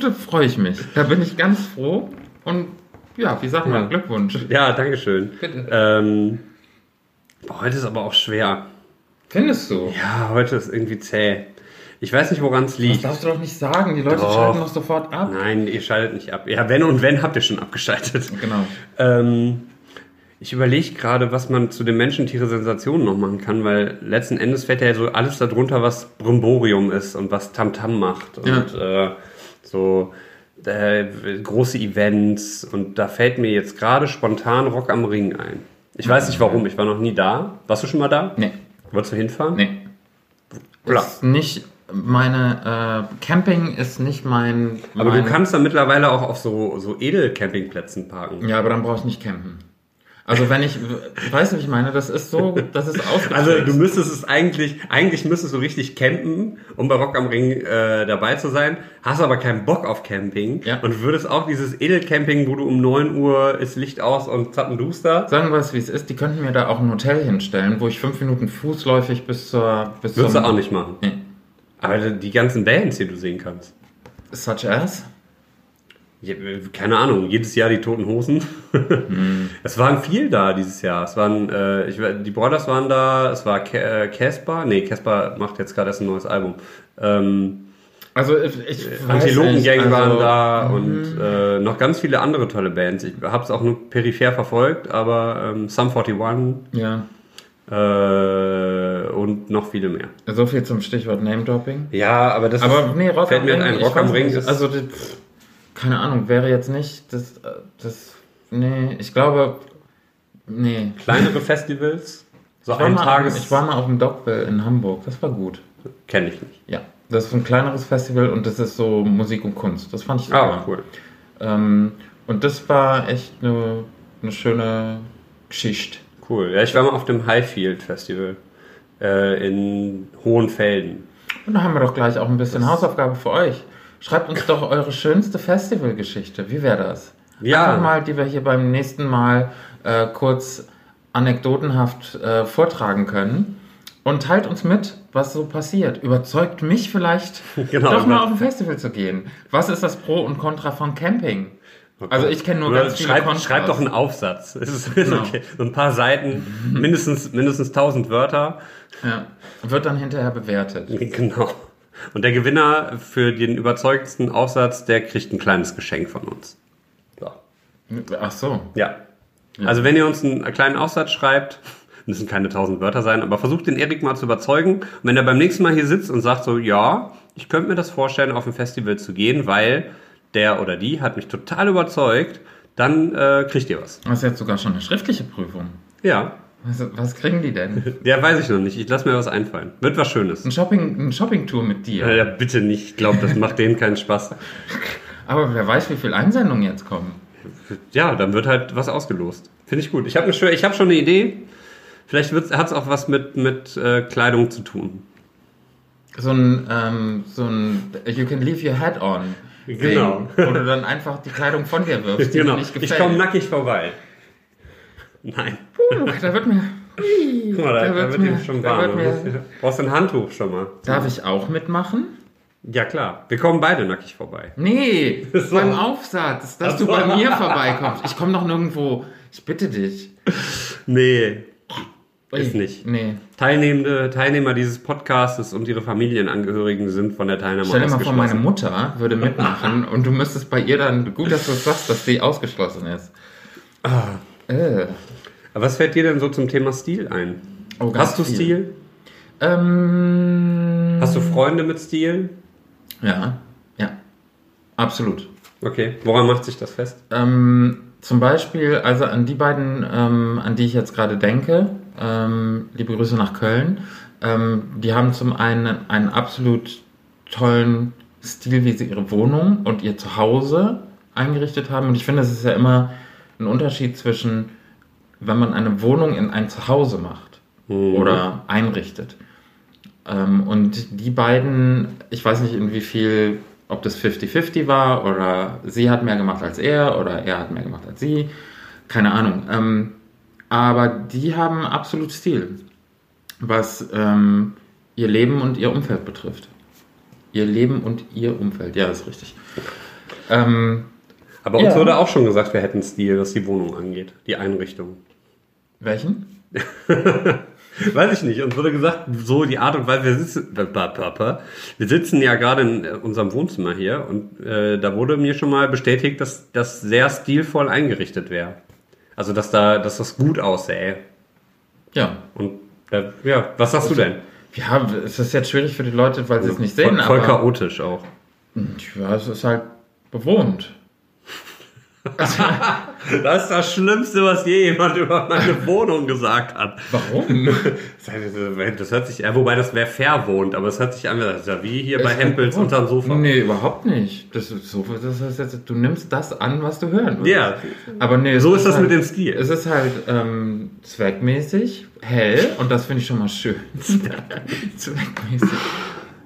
Da freue ich mich. Da bin ich ganz froh. Und ja, wie sagt man, Ja. Glückwunsch. Ja, Dankeschön. Bitte. Ähm, boah, heute ist aber auch schwer. Findest du? Ja, heute ist irgendwie zäh. Ich weiß nicht, woran es Das liegt. darfst du doch nicht sagen. Die Leute Doch. schalten doch sofort ab. Nein, ihr schaltet nicht ab. Ja, wenn und wenn habt ihr schon abgeschaltet. Genau. Ähm, ich überlege gerade, was man zu den Menschen-Tiere-Sensationen noch machen kann, weil letzten Endes fällt ja so alles darunter, was Brimborium ist und was Tamtam macht. Und äh, so äh, große Events. Und da fällt mir jetzt gerade spontan Rock am Ring ein. Ich weiß nicht warum, ich war noch nie da. Warst du schon mal da? Nee, Wolltest du hinfahren? nee. Klar. Ist nicht meine, äh, Camping ist nicht mein. Aber mein, du kannst da mittlerweile auch auf so, so Edelcampingplätzen parken. Ja, aber dann brauche ich nicht campen. Also wenn ich, weißt du, wie ich meine? Das ist so, das ist ausgetrickst. Also du müsstest es eigentlich, eigentlich müsstest du richtig campen, um bei Rock am Ring äh, dabei zu sein, hast aber keinen Bock auf Camping Ja. und würdest auch dieses Edelcamping, wo du um 9 Uhr ist Licht aus und zappenduster, Sagen wir es, wie es ist. Die könnten mir da auch ein Hotel hinstellen, wo ich fünf Minuten fußläufig bis zur... Bis würdest du auch nicht machen. Nee. Aber die ganzen Bands, die du sehen kannst. Such as? Keine Ahnung, jedes Jahr die Toten Hosen. Es waren viel da dieses Jahr. Es waren, äh, ich, die Brothers waren da, es war äh, Casper, nee, Casper macht jetzt gerade erst ein neues Album. Ähm, Also ich, weiß Antilopen-Gang nicht, waren also, da und äh, noch ganz viele andere tolle Bands. Ich habe es auch nur peripher verfolgt, aber ähm, Sum 41 Ja, äh, und noch viele mehr. so viel zum Stichwort Name-Dropping. Ja, aber das Aber nee, Rock fällt mir ein. Rock am Ring ist Also, das, keine Ahnung, wäre jetzt nicht das, äh, das, nee, ich glaube, nee. kleinere Festivals, So Ich war, ein mal, Tages... ich war mal auf dem Dogville in Hamburg. Das war gut. Kenne ich nicht. Ja. Das ist ein kleineres Festival und das ist so Musik und Kunst. Das fand ich super. Ah, cool. Ähm, und das war echt eine, eine schöne Geschichte. Cool. Ja, ich war mal auf dem Highfield Festival äh, in Hohenfelden. Und da haben wir doch gleich auch ein bisschen Hausaufgabe für euch. Schreibt uns doch eure schönste Festivalgeschichte. Wie wäre das? Ja. Einfach mal, die wir hier beim nächsten Mal äh, kurz anekdotenhaft äh, vortragen können. Und teilt uns mit, was so passiert. Überzeugt mich vielleicht, Genau. doch mal auf ein Festival zu gehen. Was ist das Pro und Contra von Camping? Also ich kenne nur Oder ganz viele schreib, Kontras. schreib doch einen Aufsatz. Es ist, ist Genau. okay. So ein paar Seiten, mindestens, mindestens 1000 Wörter. Ja. Wird dann hinterher bewertet. Genau. Und der Gewinner für den überzeugendsten Aufsatz, der kriegt ein kleines Geschenk von uns. So. Ach so. Ja. Also wenn ihr uns einen kleinen Aufsatz schreibt, müssen keine 1000 Wörter sein, aber versucht den Erik mal zu überzeugen. Und wenn er beim nächsten Mal hier sitzt und sagt so, ja, ich könnte mir das vorstellen, auf ein Festival zu gehen, weil der oder die hat mich total überzeugt, dann äh, kriegt ihr was. Das ist jetzt sogar schon eine schriftliche Prüfung. Ja. Was, was kriegen die denn? Ja, weiß ich noch nicht. Ich lasse mir was einfallen. Wird was Schönes. Ein Shopping, ein Shopping-Tour mit dir. Ja, bitte nicht. Ich glaube, das macht denen keinen Spaß. Aber wer weiß, wie viele Einsendungen jetzt kommen. Ja, dann wird halt was ausgelost. Finde ich gut. Ich habe hab schon eine Idee. Vielleicht hat es auch was mit, mit äh, Kleidung zu tun. So ein, ähm, so ein You can leave your hat on. Ding, Genau. Wo du dann einfach die Kleidung von dir wirfst, die genau. dir nicht gefällt. Ich komme nackig vorbei. Nein. Puh, da wird mir. Guck mal, da, Da da wird's wird mir- schon da warm. wird mir- Du brauchst ein Handtuch schon mal. Darf ich auch mitmachen? Ja, klar. Wir kommen beide nackig vorbei. Nee, So. beim Aufsatz, dass Ach du so. bei mir vorbeikommst. Ich komme doch nirgendwo. Ich bitte dich. Nee, Ist nicht. Nee. Teilnehmende, Teilnehmer dieses Podcastes und ihre Familienangehörigen sind von der Teilnahme Stell dir mal vor, meine. Mutter würde mitmachen und du müsstest bei ihr dann, gut, dass du sagst, dass sie ausgeschlossen ist. Ah. Äh. Aber was fällt dir denn so zum Thema Stil ein? Oh, Hast du viel. Stil? Ähm, Hast du Freunde mit Stil? Ja, ja, absolut. Okay. Woran macht sich das fest? Ähm, zum Beispiel, also an die beiden, ähm, an die ich jetzt gerade denke, ähm, liebe Grüße nach Köln, ähm, die haben zum einen einen absolut tollen Stil, wie sie ihre Wohnung und ihr Zuhause eingerichtet haben. Und ich finde, es ist ja immer ein Unterschied zwischen, wenn man eine Wohnung in ein Zuhause macht oder einrichtet. Ähm, und die beiden, ich weiß nicht in wie viel, ob das 50-50 war oder sie hat mehr gemacht als er oder er hat mehr gemacht als sie. Keine Ahnung. Ähm, aber die haben absolut Stil, was ähm, ihr Leben und ihr Umfeld betrifft. Ihr Leben und ihr Umfeld, ja, ist richtig. Ähm, Aber uns Ja. wurde auch schon gesagt, wir hätten Stil, was die Wohnung angeht, die Einrichtung. Welchen? Weiß ich nicht. Uns wurde gesagt, so die Art und Weise, wir sitzen, wir sitzen ja gerade in äh, unserem Wohnzimmer hier und äh, da wurde mir schon mal bestätigt, dass das sehr stilvoll eingerichtet wäre. Also, dass da, dass das gut aussähe. Ja. Und äh, ja, was sagst du denn? Ja, es ist jetzt schwierig für die Leute, weil sie es nicht sehen, voll, voll aber chaotisch auch. ja, es ist halt bewohnt. Das ist das Schlimmste, was je jemand über meine Wohnung gesagt hat. Warum? Das hört sich, wobei das wäre verwohnt, aber es hört sich an, ja wie hier bei Hempels unterm Sofa. Nee, überhaupt nicht. Das ist so, das heißt jetzt, du nimmst das an, was du hören willst. Ja. Aber nee, So ist das halt, mit dem Stil. Es ist halt ähm, zweckmäßig, hell und das finde ich schon mal schön. zweckmäßig.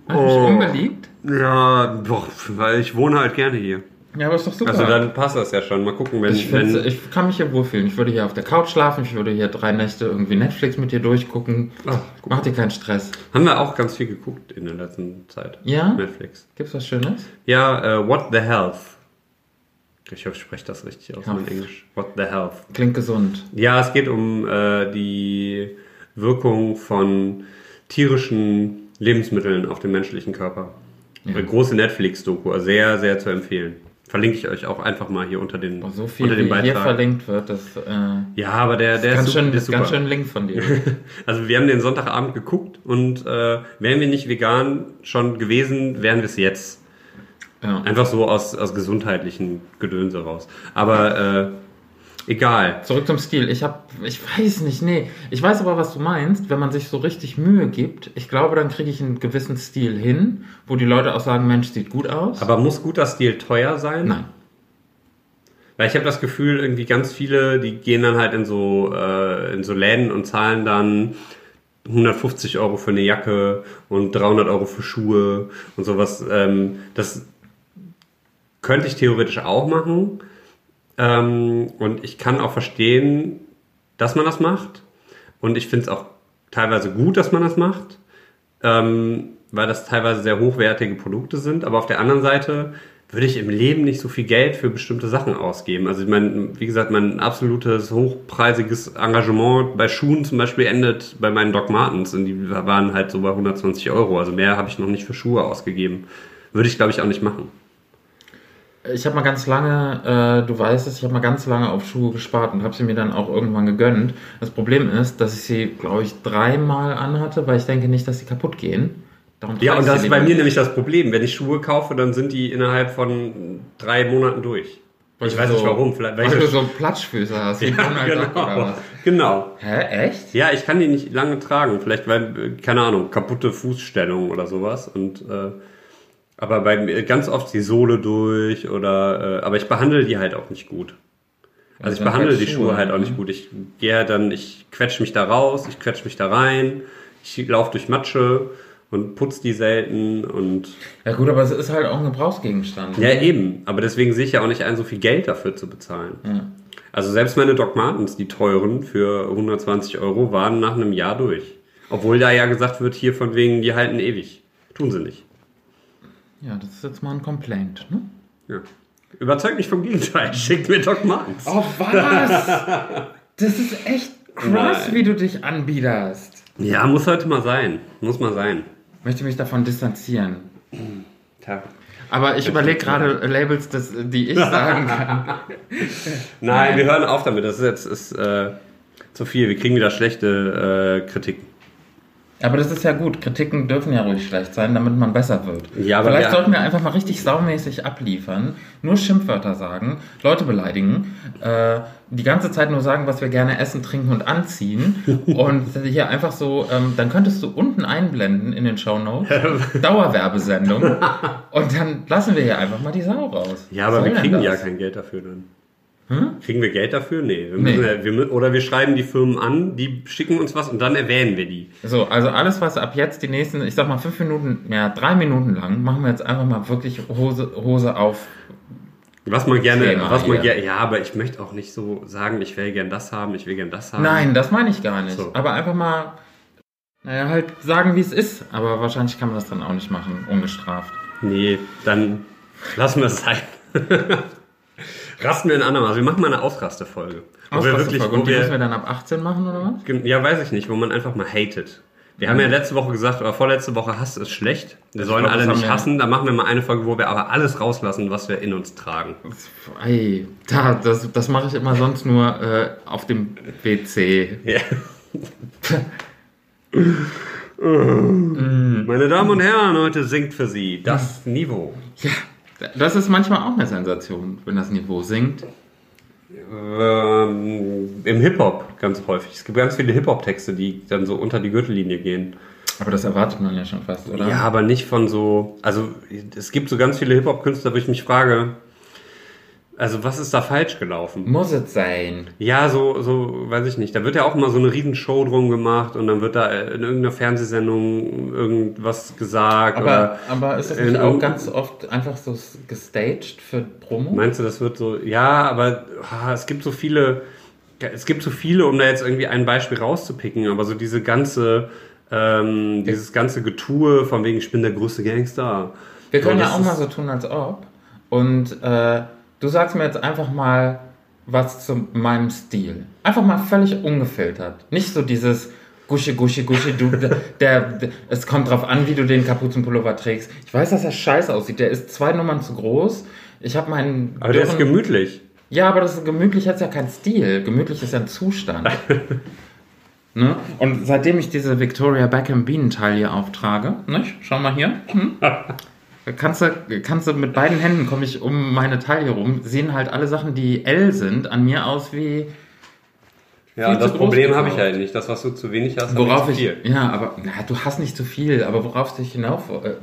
Hab ich Oh. unbeliebt? Ja, doch, weil ich wohne halt gerne hier. Ja, aber ist doch super. Also dann passt das ja schon. Mal gucken, wenn, ich, wenn ich kann mich hier wohlfühlen. Ich würde hier auf der Couch schlafen, ich würde hier drei Nächte irgendwie Netflix mit dir durchgucken. Ach, Mach dir keinen Stress. haben wir auch ganz viel geguckt in der letzten Zeit. Ja? Netflix. Gibt's was Schönes? Ja, äh, What the Health. Ich hoffe, ich spreche das richtig aus, Health. mein Englisch. What the Health. Klingt gesund. Ja, es geht um äh, die Wirkung von tierischen Lebensmitteln auf den menschlichen Körper. Ja. Eine große Netflix-Doku, also sehr, sehr zu empfehlen. Verlinke ich euch auch einfach mal hier unter den, Oh, so viel unter den wie hier Beitrag. verlinkt wird, das, äh, Ja, aber der, der ganz ist, schön, ist ist ganz super. schön Link von dir. Also wir haben den Sonntagabend geguckt und äh, wären wir nicht vegan schon gewesen, wären wir es jetzt. Ja. Einfach so aus, aus gesundheitlichen Gedönse raus. Aber äh, Egal. Zurück zum Stil. Ich habe, ich weiß nicht, nee. Ich weiß aber, was du meinst. Wenn man sich so richtig Mühe gibt, ich glaube, dann kriege ich einen gewissen Stil hin, wo die Leute auch sagen, Mensch, sieht gut aus. Aber muss guter Stil teuer sein? Nein. Weil ich habe das Gefühl, irgendwie ganz viele, die gehen dann halt in so, äh, in so Läden und zahlen dann 150 Euro für eine Jacke und 300 Euro für Schuhe und sowas. Ähm, das könnte ich theoretisch auch machen. Ähm, und ich kann auch verstehen, dass man das macht. Und ich finde es auch teilweise gut, dass man das macht, ähm, weil das teilweise sehr hochwertige Produkte sind. Aber auf der anderen Seite würde ich im Leben nicht so viel Geld für bestimmte Sachen ausgeben. Also ich meine, wie gesagt, mein absolutes hochpreisiges Engagement bei Schuhen zum Beispiel endet bei meinen Doc Martens und die waren halt so bei 120 Euro. Also mehr habe ich noch nicht für Schuhe ausgegeben. Würde ich, glaube ich, auch nicht machen. Ich habe mal ganz lange, äh, du weißt es, ich habe mal ganz lange auf Schuhe gespart und habe sie mir dann auch irgendwann gegönnt. Das Problem ist, dass ich sie, glaube ich, dreimal anhatte, weil ich denke nicht, dass sie kaputt gehen. Darum Ja, und das ist bei mir nämlich das Problem. Wenn ich Schuhe kaufe, dann sind die innerhalb von drei Monaten durch. Weil ich weiß so, nicht warum. Vielleicht, Weil du so Platschfüße hast, Duck oder genau. genau. Hä, echt? Ja, ich kann die nicht lange tragen. Vielleicht, weil, keine Ahnung, kaputte Fußstellung oder sowas. Und, äh, aber bei mir ganz oft die Sohle durch oder, äh, aber ich behandle die halt auch nicht gut. Also ich sind behandle halt die Schuhe Schuhe, halt auch ne? nicht gut. Ich gehe halt dann, ich quetsche mich da raus, ich quetsche mich da rein, ich laufe durch Matsche und putze die selten und Ja gut, aber es ist halt auch ein Gebrauchsgegenstand. ja eben. Aber deswegen sehe ich ja auch nicht ein, so viel Geld dafür zu bezahlen. Ja. Also selbst meine Doc Martens, die teuren für 120 Euro, waren nach einem Jahr durch. Obwohl da ja gesagt wird, hier von wegen, die halten ewig. Tun sie nicht. Ja, das ist jetzt mal ein Complaint, ne? Ja. Überzeugt mich vom Gegenteil. Schickt mir Doc Martens. Oh, was? Das ist echt krass, Nein. wie du dich anbiederst. Ja, muss heute mal sein. Muss mal sein. Ich möchte mich davon distanzieren. Tja. Aber ich überlege gerade Labels, das, die ich sagen kann. Nein, wir hören auf damit. Das ist jetzt ist, äh, zu viel. Wir kriegen wieder schlechte äh, Kritiken. Aber das ist ja gut. Kritiken dürfen ja ruhig schlecht sein, damit man besser wird. Ja, aber Vielleicht wir- sollten wir einfach mal richtig saumäßig abliefern, nur Schimpfwörter sagen, Leute beleidigen, äh, die ganze Zeit nur sagen, was wir gerne essen, trinken und anziehen. und hier einfach so, ähm, dann könntest du unten einblenden in den Shownotes, Dauerwerbesendung. und dann lassen wir hier einfach mal die Sau raus. Ja, aber wir kriegen ja kein Geld dafür dann. Hm? Kriegen wir Geld dafür? Nee. Wir müssen, Nee. Wir, oder wir schreiben die Firmen an, die schicken uns was und dann erwähnen wir die. So, also alles, was ab jetzt die nächsten, ich sag mal fünf Minuten, ja, drei Minuten lang, machen wir jetzt einfach mal wirklich Hose, Hose auf. Was man gerne, Thema was man gerne, ja, aber ich möchte auch nicht so sagen, ich will gern das haben, ich will gern das haben. Nein, das meine ich gar nicht. So. Aber einfach mal, naja, halt sagen, wie es ist. Aber wahrscheinlich kann man das dann auch nicht machen, ungestraft. Nee, dann lassen wir es sein. Rasten wir ein andermal. Wir machen mal eine wir Ausrasterfolge. wo Und die müssen wir wir, dann ab 18 machen, oder was? ja, weiß ich nicht, wo man einfach mal hatet. Wir haben ja letzte Woche gesagt, oder vorletzte Woche, Hass ist schlecht. Wir sollen glaub, alle nicht wir- hassen. Da machen wir mal eine Folge, wo wir aber alles rauslassen, was wir in uns tragen. Ey, da, das, das mache ich immer sonst nur äh, auf dem WC. Ja. Meine Damen und Herren, heute singt für Sie das Niveau. Ja, das ist manchmal auch eine Sensation, wenn das Niveau sinkt. Ähm, Im Hip-Hop ganz häufig. Es gibt ganz viele Hip-Hop-Texte, die dann so unter die Gürtellinie gehen. Aber das erwartet man ja schon fast, oder? Ja, aber nicht von so. Also, es gibt so ganz viele Hip-Hop-Künstler, wo ich mich frage, also, was ist da falsch gelaufen? Muss es sein. Ja, so, so, weiß ich nicht. Da wird ja auch immer so eine Riesenshow drum gemacht und dann wird da in irgendeiner Fernsehsendung irgendwas gesagt. Aber, aber ist das nicht auch ganz oft einfach so gestaged für Promo? Meinst du, das wird so, ja, aber ah, es gibt so viele, es gibt so viele, um da jetzt irgendwie ein Beispiel rauszupicken, aber so diese ganze, ähm, dieses ganze Getue von wegen, ich bin der größte Gangster. Wir können ja auch mal so tun, als ob. Und äh, du sagst mir jetzt einfach mal was zu meinem Stil. Einfach mal völlig ungefiltert. Nicht so dieses Gusche, Gusche, Gusche, du, der, der, es kommt drauf an, wie du den Kapuzenpullover trägst. Ich weiß, dass er scheiße aussieht. Der ist zwei Nummern zu groß. Ich habe meinen. Aber der ist gemütlich. Ja, aber das ist gemütlich hat ja kein Stil. Gemütlich ist ja ein Zustand. ne? Und seitdem ich diese Victoria Beckham Bienentaille auftrage, nicht? schau mal hier, hm? kannst du, kannst du mit beiden Händen komme ich um meine Taille rum, sehen halt alle Sachen, die L sind, an mir aus wie Ja, das Problem habe ich halt nicht. Das, was du zu wenig hast, Worauf ich viel. ja, aber na, du hast nicht zu viel, aber worauf ich hinauf, äh,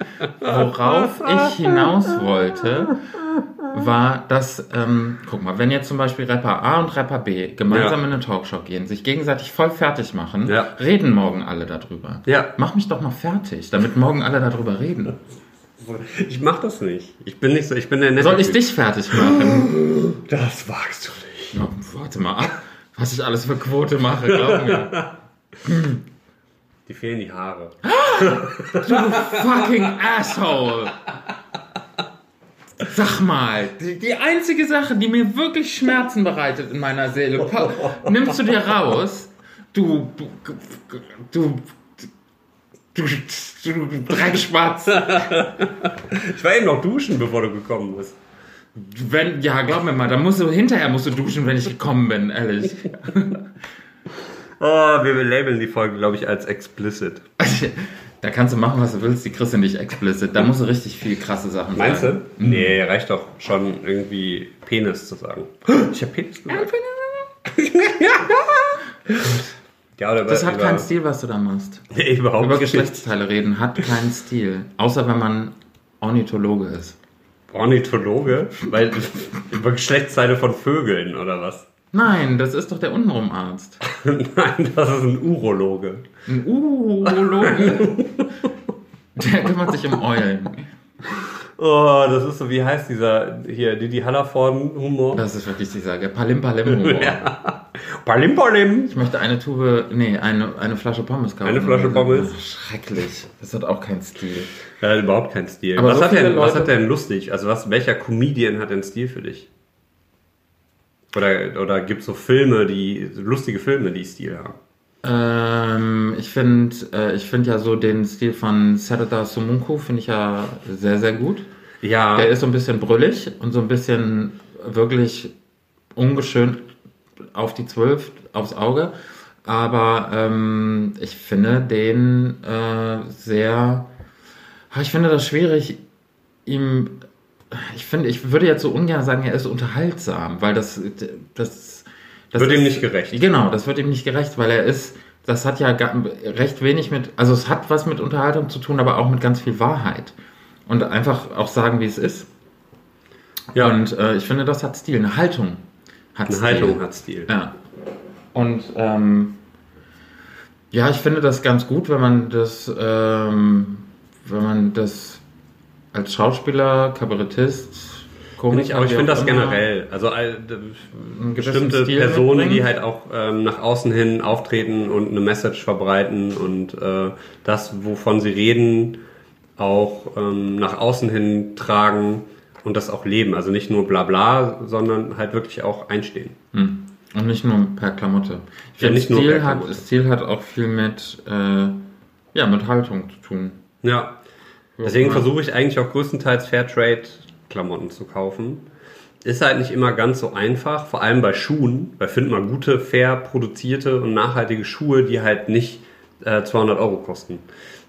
worauf ich hinaus wollte, war, dass, ähm, guck mal, wenn jetzt zum Beispiel Rapper A und Rapper B gemeinsam Ja. in eine Talkshow gehen, sich gegenseitig voll fertig machen, Ja. reden morgen alle darüber. Ja. Mach mich doch mal fertig, damit morgen alle darüber reden. Ich mach das nicht. Ich bin nicht so, ich bin der nette Soll ich dich fertig machen? Das wagst du nicht. Ja, warte mal ab, was ich alles für Quote mache, glaub mir. Die fehlen die Haare. fucking asshole. Sag mal, die, die einzige Sache, die mir wirklich Schmerzen bereitet in meiner Seele, nimmst du dir raus, du, du, du, du, du Dreckspatz. Ich war eben noch duschen, bevor du gekommen bist. Wenn, ja, glaub mir mal, da musst du, hinterher musst du duschen, wenn ich gekommen bin, ehrlich. Oh, wir labeln die Folge, glaube ich, als explicit. Da kannst du machen, was du willst, die kriegst du nicht explicit. Da musst du richtig viel krasse Sachen Meinst sagen. du? Nee, reicht doch schon irgendwie Penis zu sagen. Ich habe Penis gesagt. Ja, oder Das über- hat keinen Stil, was du da machst. Nee, überhaupt Über nicht. Geschlechtsteile reden hat keinen Stil. Außer wenn man Ornithologe ist. Ornithologe? Weil über Geschlechtsteile von Vögeln oder was? Nein, das ist doch der Unrumarzt. Nein, das ist ein Urologe. Ein Urologe. Der kümmert sich um Eulen. Oh, das ist so, wie heißt dieser hier, Didi Hallervorden-Humor? Das ist wirklich dieser Palim-Palim-Humor. Palim Palim. Ich möchte eine Tube, nee, eine, eine Flasche Pommes kaufen. Eine Flasche Pommes? Schrecklich. Das hat auch keinen Stil. Ja, überhaupt kein Stil. Aber was, so hat denn, was Leute- hat denn lustig? Also was, welcher Comedian hat denn Stil für dich? Oder, oder gibt es so Filme, die, lustige Filme, die Stil haben? Ähm, ich finde äh, ich find ja so den Stil von Serda Sumunku finde ich ja sehr, sehr gut. Ja, Der ist so ein bisschen brüllig und so ein bisschen wirklich ungeschönt auf die Zwölf, aufs Auge. Aber ähm, ich finde den äh, sehr. Ah, Ich finde das schwierig, ihm. Ich finde, ich würde jetzt so ungern sagen, er ist unterhaltsam, weil das. das, das wird ist, ihm nicht gerecht. Genau, das wird ihm nicht gerecht, weil er ist. Das hat ja recht wenig mit. Also, es hat was mit Unterhaltung zu tun, aber auch mit ganz viel Wahrheit. Und einfach auch sagen, wie es ist. Ja, Und äh, ich finde, das hat Stil. Eine Haltung hat eine Stil. Haltung hat Stil. Ja. Und ähm, ja, ich finde das ganz gut, wenn man das, ähm, wenn man das als Schauspieler, Kabarettist, Komiker, Ich, aber ich finde das generell. Also all- bestimmte Stil Personen, die mitbringt. halt auch ähm, nach außen hin auftreten und eine Message verbreiten und äh, das, wovon sie reden, auch ähm, nach außen hin tragen und das auch leben. Also nicht nur Blabla, sondern halt wirklich auch einstehen. Hm. Und nicht nur per Klamotte. Ich Ja, finde, Stil, hat, Klamotte. Stil hat auch viel mit, äh, ja, mit Haltung zu tun. Ja. Deswegen Ja. versuche ich eigentlich auch größtenteils Fairtrade-Klamotten zu kaufen. Ist halt nicht immer ganz so einfach, vor allem bei Schuhen, weil find mal gute, fair produzierte und nachhaltige Schuhe, die halt nicht äh, 200 Euro kosten.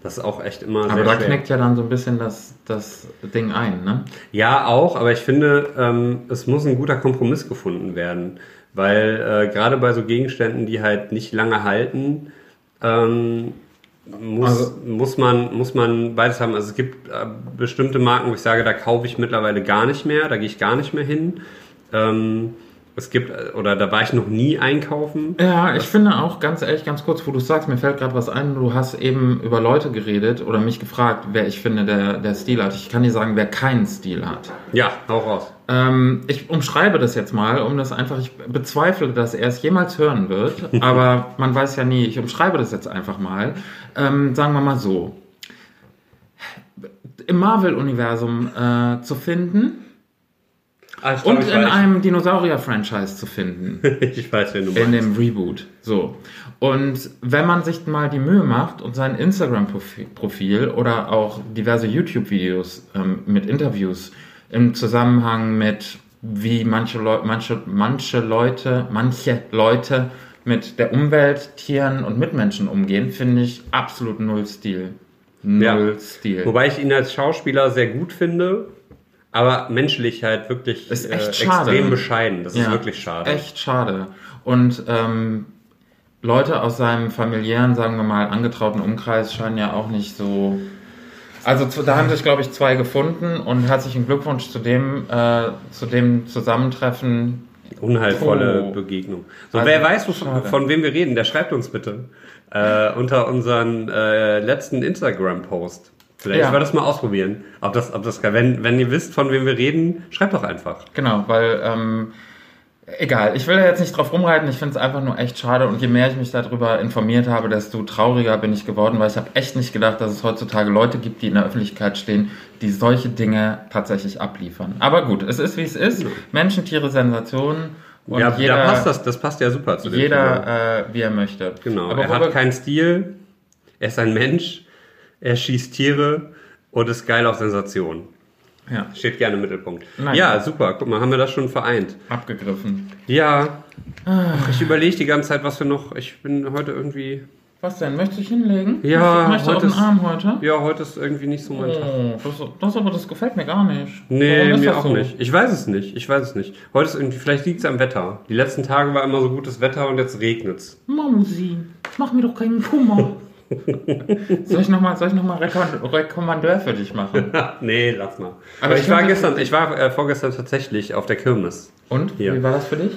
Das ist auch echt immer Aber sehr da schwer. knickt ja dann so ein bisschen das, das Ding ein, ne? Ja, auch, aber ich finde, ähm, es muss ein guter Kompromiss gefunden werden, weil äh, gerade bei so Gegenständen, die halt nicht lange halten, ähm, muss, Also- muss, man, muss man beides haben. Also es gibt äh, bestimmte Marken, wo ich sage, da kaufe ich mittlerweile gar nicht mehr, da gehe ich gar nicht mehr hin. Ähm, es gibt, oder da war ich noch nie einkaufen. Ja, ich finde auch ganz ehrlich, ganz kurz, wo du sagst, mir fällt gerade was ein, du hast eben über Leute geredet oder mich gefragt, wer ich finde, der, der Stil hat. Ich kann dir sagen, wer keinen Stil hat. Ja, hau raus. Ähm, ich umschreibe das jetzt mal, um das einfach, ich bezweifle, dass er es jemals hören wird, aber man weiß ja nie, ich umschreibe das jetzt einfach mal. Ähm, sagen wir mal so. Im Marvel-Universum äh, zu finden Ah, und in weiß- einem Dinosaurier-Franchise zu finden. ich weiß, wen du In meinst. dem Reboot. So. Und wenn man sich mal die Mühe macht und sein Instagram-Profil oder auch diverse YouTube-Videos ähm, mit Interviews im Zusammenhang mit wie manche, Leu manche, manche Leute, manche Leute mit der Umwelt, Tieren und Mitmenschen umgehen, finde ich absolut null Stil. Null Ja. Stil. Wobei ich ihn als Schauspieler sehr gut finde, aber menschlich halt wirklich Ist äh, echt schade. extrem bescheiden. Das ist Ja, wirklich schade. Echt schade. Und ähm, Leute aus seinem familiären, sagen wir mal, angetrauten Umkreis scheinen ja auch nicht so. Also da haben sich, glaube ich, zwei gefunden und herzlichen Glückwunsch zu dem, äh, zu dem Zusammentreffen. Unheilvolle Oh. Begegnung. So, Also, wer weiß, schade. von wem wir reden, der schreibt uns bitte äh, unter unseren äh, letzten Instagram-Post. Vielleicht Ja. wir das mal ausprobieren. Ob das, ob das, wenn, wenn ihr wisst, von wem wir reden, schreibt doch einfach. Genau, weil, ähm, egal, ich will da jetzt nicht drauf rumreiten, ich finde es einfach nur echt schade und je mehr ich mich darüber informiert habe, desto trauriger bin ich geworden, weil ich habe echt nicht gedacht, dass es heutzutage Leute gibt, die in der Öffentlichkeit stehen, die solche Dinge tatsächlich abliefern. Aber gut, es ist wie es ist. Menschen, Tiere, Sensationen und ja, jeder, da passt das, das passt ja super zu dem jeder äh, wie er möchte. Genau, Aber er hat keinen Stil, er ist ein Mensch, er schießt Tiere und ist geil auf Sensation. ja, Steht gerne im Mittelpunkt. Nein. Ja, super, guck mal, haben wir das schon vereint. abgegriffen. Ja, Ach, ich überlege die ganze Zeit, was wir noch. Ich bin heute irgendwie. Was denn? Möchtest du dich hinlegen? Ja, Möchtest du auf heute den ist- Arm heute? Ja, heute ist irgendwie nicht so mein Tag. Oh, das, das aber das gefällt mir gar nicht. Nee, mir auch so? nicht. Ich weiß es nicht. Ich weiß es nicht. Heute ist irgendwie, vielleicht liegt es am Wetter. Die letzten Tage war immer so gutes Wetter und jetzt regnet's. Mamusi, mach mir doch keinen Kummer. soll ich nochmal noch Rekommandeur für dich machen? nee, lass mal. Aber Aber ich war gestern, ich war äh, vorgestern tatsächlich auf der Kirmes. Und? Ja. Wie war das für dich?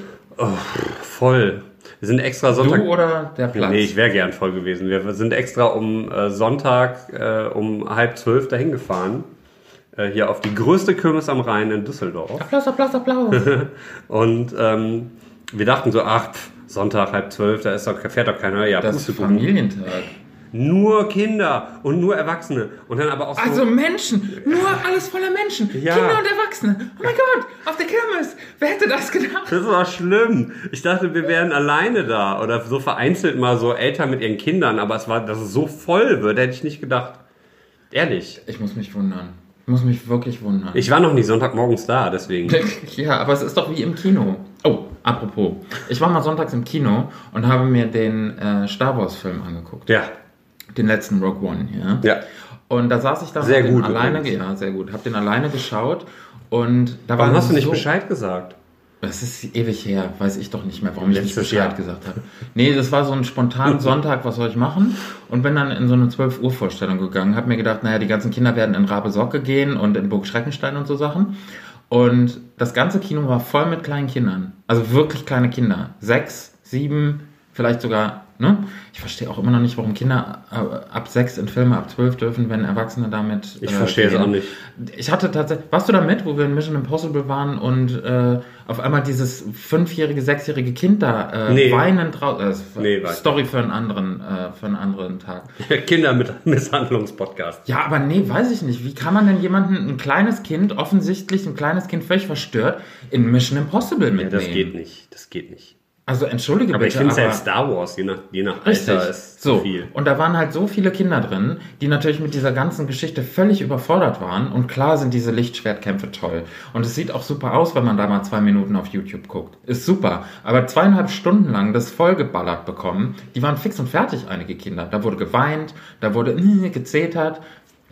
Voll. Wir sind extra Sonntag. Du oder der Platz? Nee, ich wäre gern voll gewesen. Wir sind extra um äh, Sonntag äh, um halb zwölf dahin gefahren. Äh, hier auf die größte Kirmes am Rhein in Düsseldorf. Applaus, Applaus, Applaus. Und ähm, wir dachten so, ach, pff, Sonntag halb zwölf, da ist doch, fährt doch keiner. Ja, Das ist. Familientag. Nur Kinder und nur Erwachsene. Und dann aber auch so. Also Menschen, nur alles voller Menschen. Ja. Kinder und Erwachsene. Oh mein Gott, auf der Kirmes. Wer hätte das gedacht? Das war schlimm. Ich dachte, wir wären alleine da oder so vereinzelt mal so Eltern mit ihren Kindern, aber es war, dass es so voll wird, hätte ich nicht gedacht. Ehrlich. Ich muss mich wundern. Ich muss mich wirklich wundern. Ich war noch nie Sonntagmorgens da, deswegen. Ja, aber es ist doch wie im Kino. Oh, apropos. Ich war mal sonntags im Kino und habe mir den äh, Star Wars Film angeguckt. Ja. Den letzten Rogue One, ja. Ja. Und da saß ich da Sehr gut alleine, übrigens. ja, sehr gut. Hab den alleine geschaut und da Warum war hast du nicht so, Bescheid gesagt? Das ist ewig her, weiß ich doch nicht mehr, warum ich nicht Bescheid Jahr. gesagt habe. Nee, das war so ein spontanen Sonntag, was soll ich machen? Und bin dann in so eine 12 Uhr Vorstellung gegangen, hab mir gedacht, naja, die ganzen Kinder werden in Rabe Socke gehen und in Burg Schreckenstein und so Sachen. Und das ganze Kino war voll mit kleinen Kindern. Also wirklich kleine Kinder. Sechs, sieben, vielleicht sogar, ne? Ich verstehe auch immer noch nicht, warum Kinder äh, ab sechs in Filme ab zwölf dürfen, wenn Erwachsene damit. Ich verstehe es auch nicht. Ich hatte tatsächlich. Warst du da mit, wo wir in Mission Impossible waren und äh, auf einmal dieses fünfjährige, sechsjährige Kind da äh, Nee. weinend draußen. Äh, Nee, Story für einen anderen, äh, für einen anderen Tag. Kinder mit Misshandlungspodcast. Ja, aber nee, weiß ich nicht. Wie kann man denn jemanden, ein kleines Kind, offensichtlich ein kleines Kind völlig verstört, in Mission Impossible Ja, mitnehmen? das geht nicht. Das geht nicht. Also entschuldige Aber ich bitte, finde es ja aber- als Star Wars, je nach, je nach Richtig. Alter ist so. viel. Und da waren halt so viele Kinder drin, die natürlich mit dieser ganzen Geschichte völlig überfordert waren. Und klar sind diese Lichtschwertkämpfe toll. Und es sieht auch super aus, wenn man da mal zwei Minuten auf YouTube guckt. Ist super. Aber zweieinhalb Stunden lang das vollgeballert bekommen, die waren fix und fertig, einige Kinder. Da wurde geweint, da wurde gezetert.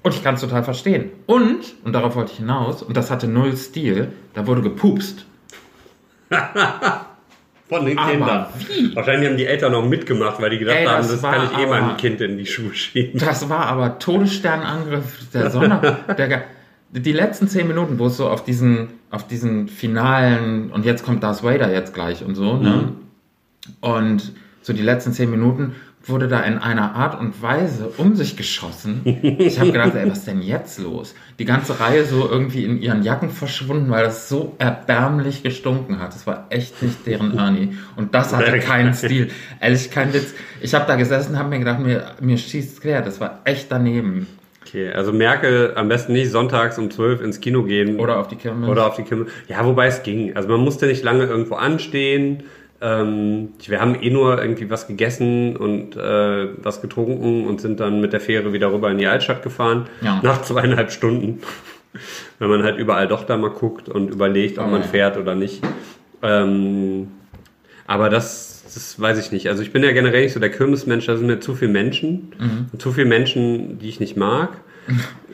Und ich kann es total verstehen. Und, und darauf wollte ich hinaus, und das hatte null Stil, da wurde gepupst. Von den Kindern. wie? Wahrscheinlich haben die Eltern noch mitgemacht, weil die gedacht Ey, haben, das das war kann ich eh meinem Kind in die Schuhe schieben. Das war aber Todessternangriff der Sonne. der, die letzten zehn Minuten, wo es so auf diesen, auf diesen finalen, und jetzt kommt Darth Vader jetzt gleich und so, ne? Und so die letzten zehn Minuten wurde da in einer Art und Weise um sich geschossen. Ich habe gedacht, ey, was ist denn jetzt los? Die ganze Reihe so irgendwie in ihren Jacken verschwunden, weil das so erbärmlich gestunken hat. Das war echt nicht deren Ernie. Und das hatte keinen Stil. Ehrlich, kein Witz. Ich habe da gesessen, habe mir gedacht, mir, mir schießt quer. Das war echt daneben. Okay, also Merkel am besten nicht sonntags um 12 ins Kino gehen. Oder auf die Kirmes. Oder auf die Kimme. Ja, wobei es ging. Also man musste nicht lange irgendwo anstehen. Ähm, wir haben eh nur irgendwie was gegessen und äh, was getrunken und sind dann mit der Fähre wieder rüber in die Altstadt gefahren. Ja. Nach zweieinhalb Stunden. Wenn man halt überall doch da mal guckt und überlegt, ob Oh man ja. fährt oder nicht. Ähm, aber das das weiß ich nicht. Also ich bin ja generell nicht so der Kirmesmensch, da sind mir zu viele Menschen. Und zu viele Menschen, die ich nicht mag.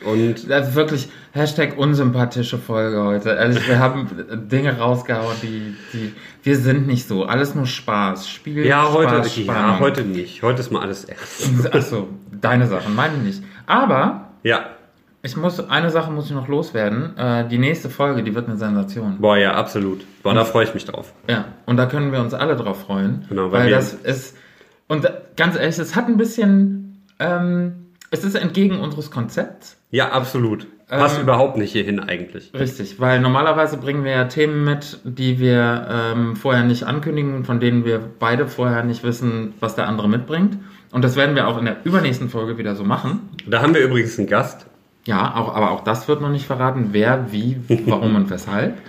Und ist wirklich Hashtag unsympathische Folge heute. Ehrlich, wir haben Dinge rausgehauen, die, die, wir sind nicht so. Alles nur Spaß. Spiel, ja, heute, Spaß, ja, heute nicht. Heute ist mal alles ernst. Achso, deine Sachen, meine nicht. Aber Ja. ich muss, eine Sache muss ich noch loswerden. Äh, die nächste Folge, die wird eine Sensation. Boah, ja, absolut. Boah, da freue ich mich drauf. Ja, und da können wir uns alle drauf freuen. Genau, weil weil das ist, und ganz ehrlich, es hat ein bisschen, ähm, es ist entgegen unseres Konzepts. Ja, absolut. Passt Ähm, überhaupt nicht hierhin eigentlich. Richtig, weil normalerweise bringen wir ja Themen mit, die wir ähm, vorher nicht ankündigen, von denen wir beide vorher nicht wissen, was der andere mitbringt. Und das werden wir auch in der übernächsten Folge wieder so machen. Da haben wir übrigens einen Gast. Ja, auch, aber auch das wird noch nicht verraten, wer, wie, warum und weshalb.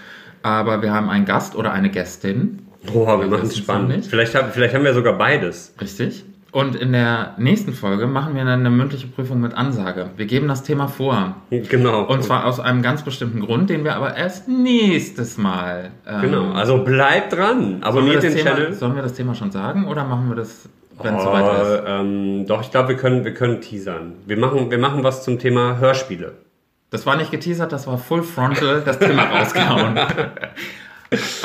Aber wir haben einen Gast oder eine Gästin. Boah, wir machen es spannend. Vielleicht, haben- vielleicht haben wir sogar beides. Richtig. Und in der nächsten Folge machen wir dann eine mündliche Prüfung mit Ansage. Wir geben das Thema vor. Genau. Und zwar aus einem ganz bestimmten Grund, den wir aber erst nächstes Mal. ähm, Genau. Also bleibt dran. Abonniert das den Thema, Channel. sollen wir das Thema schon sagen oder machen wir das, wenn es Oh, soweit ist? ähm, doch, ich glaube, wir können, wir können teasern. Wir machen, wir machen was zum Thema Hörspiele. Das war nicht geteasert, das war full frontal, das Thema rausgehauen.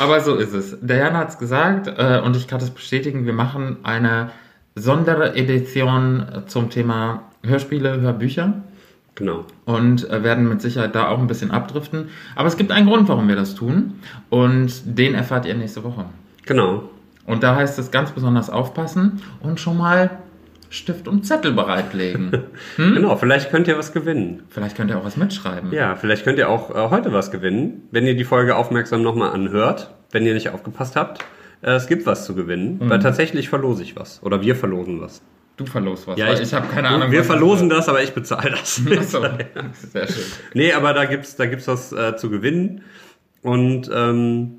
Aber so ist es. Der Jan hat es gesagt äh, und ich kann es bestätigen, wir machen eine Sonderedition zum Thema Hörspiele, Hörbücher Genau. und äh, werden mit Sicherheit da auch ein bisschen abdriften. Aber es gibt einen Grund, warum wir das tun und den erfahrt ihr nächste Woche. Genau. Und da heißt es ganz besonders aufpassen und schon mal Stift und Zettel bereitlegen. Hm? Genau, vielleicht könnt ihr was gewinnen. Vielleicht könnt ihr auch was mitschreiben. Ja, vielleicht könnt ihr auch äh, heute was gewinnen, wenn ihr die Folge aufmerksam nochmal anhört, wenn ihr nicht aufgepasst habt. Äh, es gibt was zu gewinnen, Mhm. weil tatsächlich verlose ich was. Oder wir verlosen was. Du verlost was. Ja, weil ich, habe keine Ahnung. Wir verlosen das, aber ich bezahle das. Achso, sehr schön. Nee, aber da gibt's, da gibt's was äh, zu gewinnen. Und ähm,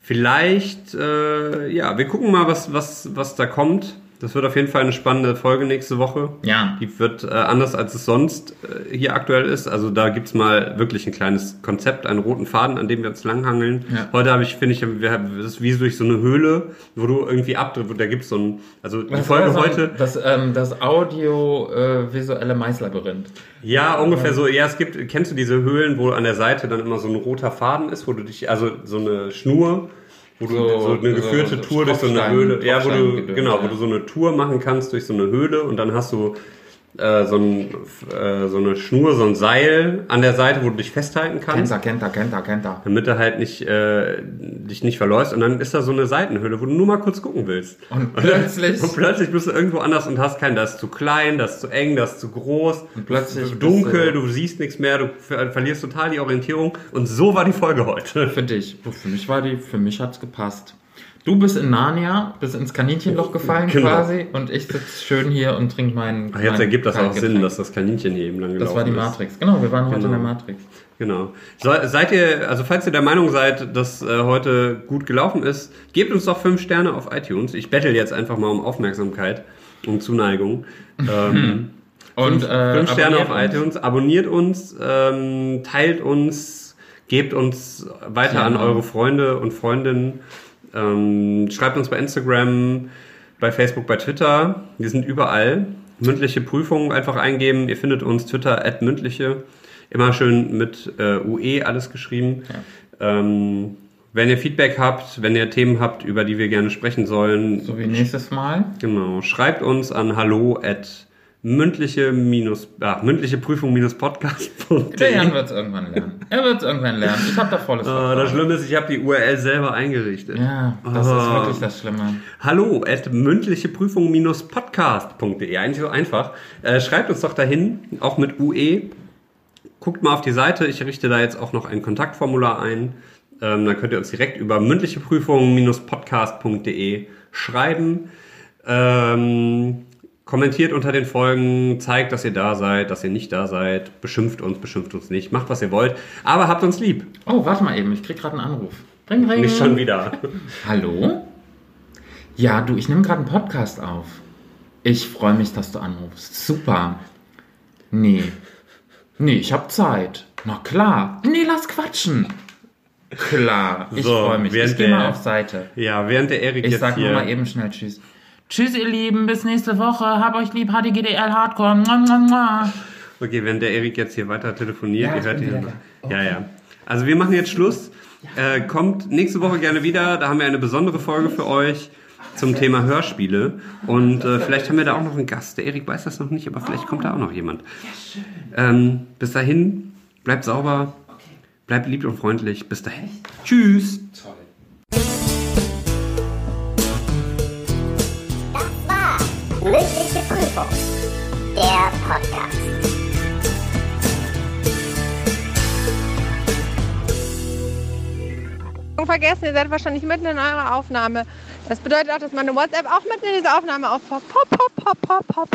vielleicht, äh, ja, wir gucken mal, was, was, was da kommt. Das wird auf jeden Fall eine spannende Folge nächste Woche. Ja. Die wird äh, anders, als es sonst äh, hier aktuell ist. Also da gibt's mal wirklich ein kleines Konzept, einen roten Faden, an dem wir uns langhangeln. Ja. Heute habe ich, finde ich, wir haben, das ist wie durch so eine Höhle, wo du irgendwie abdrückst. Da gibt's so ein, also die Was Folge sagen? heute, Das, ähm, das audiovisuelle Maislabyrinth. Ja, ungefähr so. Ja, es gibt, kennst du diese Höhlen, wo an der Seite dann immer so ein roter Faden ist, wo du dich, also so eine Schnur, wo du So- so, eine geführte so Tour durch so eine Höhle, ja, wo du, genau, wo du so eine Tour machen kannst durch so eine Höhle und dann hast du äh, so, ein, äh, so eine Schnur, so ein Seil an der Seite, wo du dich festhalten kannst. Kennt er, kennt er, kennt er, kennt er. Damit du halt nicht, äh, dich nicht verläufst und dann ist da so eine Seitenhöhle, wo du nur mal kurz gucken willst. Und plötzlich- Und plötzlich bist du irgendwo anders und hast keinen, das ist zu klein, das ist zu eng, das ist zu groß. Und plötzlich bist dunkel, du- du siehst nichts mehr, du ver verlierst total die Orientierung. Und so war die Folge heute. Für dich. Für mich war die, für mich hat's gepasst. Du bist in Narnia, bist ins Kaninchenloch gefallen Genau. quasi und ich sitze schön hier und trinke meinen. Ach, jetzt mein ergibt das auch. Sinn, dass das Kaninchen hier eben lang gelaufen Das war die ist. Matrix. Genau, wir waren heute Genau. in der Matrix. Genau. So, seid ihr, also falls ihr der Meinung seid, dass äh, heute gut gelaufen ist, gebt uns doch fünf Sterne auf iTunes. Ich bettel jetzt einfach mal um Aufmerksamkeit, um Zuneigung. Ähm, Und fünf, äh, fünf Sterne auf uns. iTunes, abonniert uns, ähm, teilt uns, gebt uns weiter an Genau. eure Freunde und Freundinnen. Ähm, schreibt uns bei Instagram, bei Facebook, bei Twitter. Wir sind überall. Mündliche Prüfungen einfach eingeben. Ihr findet uns Twitter at mündliche. Immer schön mit äh, UE alles geschrieben. Ähm, wenn ihr Feedback habt, wenn ihr Themen habt, über die wir gerne sprechen sollen, So wie nächstes Mal. Genau, schreibt uns an hallo at mündliche minus, ah, mündliche Prüfung minus podcast. Der Jan wird es irgendwann lernen. Er wird es irgendwann lernen. Ich habe da volles Ah, Vertrauen. das Schlimme ist, ich habe die URL selber eingerichtet. Ja, das Ah. ist wirklich das Schlimme. Hallo at mündliche Prüfung minus podcast.de. Eigentlich so einfach. Äh, schreibt uns doch dahin, auch mit UE. Guckt mal auf die Seite. Ich richte da jetzt auch noch ein Kontaktformular ein. Ähm, dann könnt ihr uns direkt über mündliche Prüfung minus podcast.de schreiben. Ähm, kommentiert unter den Folgen, zeigt, dass ihr da seid, dass ihr nicht da seid, beschimpft uns, beschimpft uns nicht, macht was ihr wollt, aber habt uns lieb. Oh, warte mal eben, ich krieg gerade einen Anruf. Ring, ring. Nicht schon wieder. Hallo? Ja, du, ich nehme gerade einen Podcast auf. Ich freue mich, dass du anrufst. Super. Nee. Nee, ich habe Zeit. Na klar. Nee, lass quatschen. Klar, ich So, freue mich. Ich gehe mal auf Seite. Ja, während der Erik Ich jetzt sag nur hier... mal eben schnell Tschüss. Tschüss, ihr Lieben, bis nächste Woche. Hab euch lieb, HDGDL Hardcore. Mua, mua, mua. Okay, während der Erik jetzt hier weiter telefoniert, Ja, ihr hört ihn. da. Ja, ja. Also wir machen jetzt Schluss. Äh, kommt nächste Woche gerne wieder. Da haben wir eine besondere Folge für euch zum Thema Hörspiele. Und äh, vielleicht haben wir da auch noch einen Gast. Der Erik weiß das noch nicht, aber vielleicht kommt da auch noch jemand. Ähm, bis dahin, bleibt sauber, bleibt lieb und freundlich. Bis dahin. Tschüss. Mündliche Prüfung, der Podcast. vergessen, ihr seid wahrscheinlich mitten in eurer Aufnahme. Das bedeutet auch, dass meine WhatsApp auch mitten in dieser Aufnahme aufpoppt. Pop, pop, pop, pop, pop.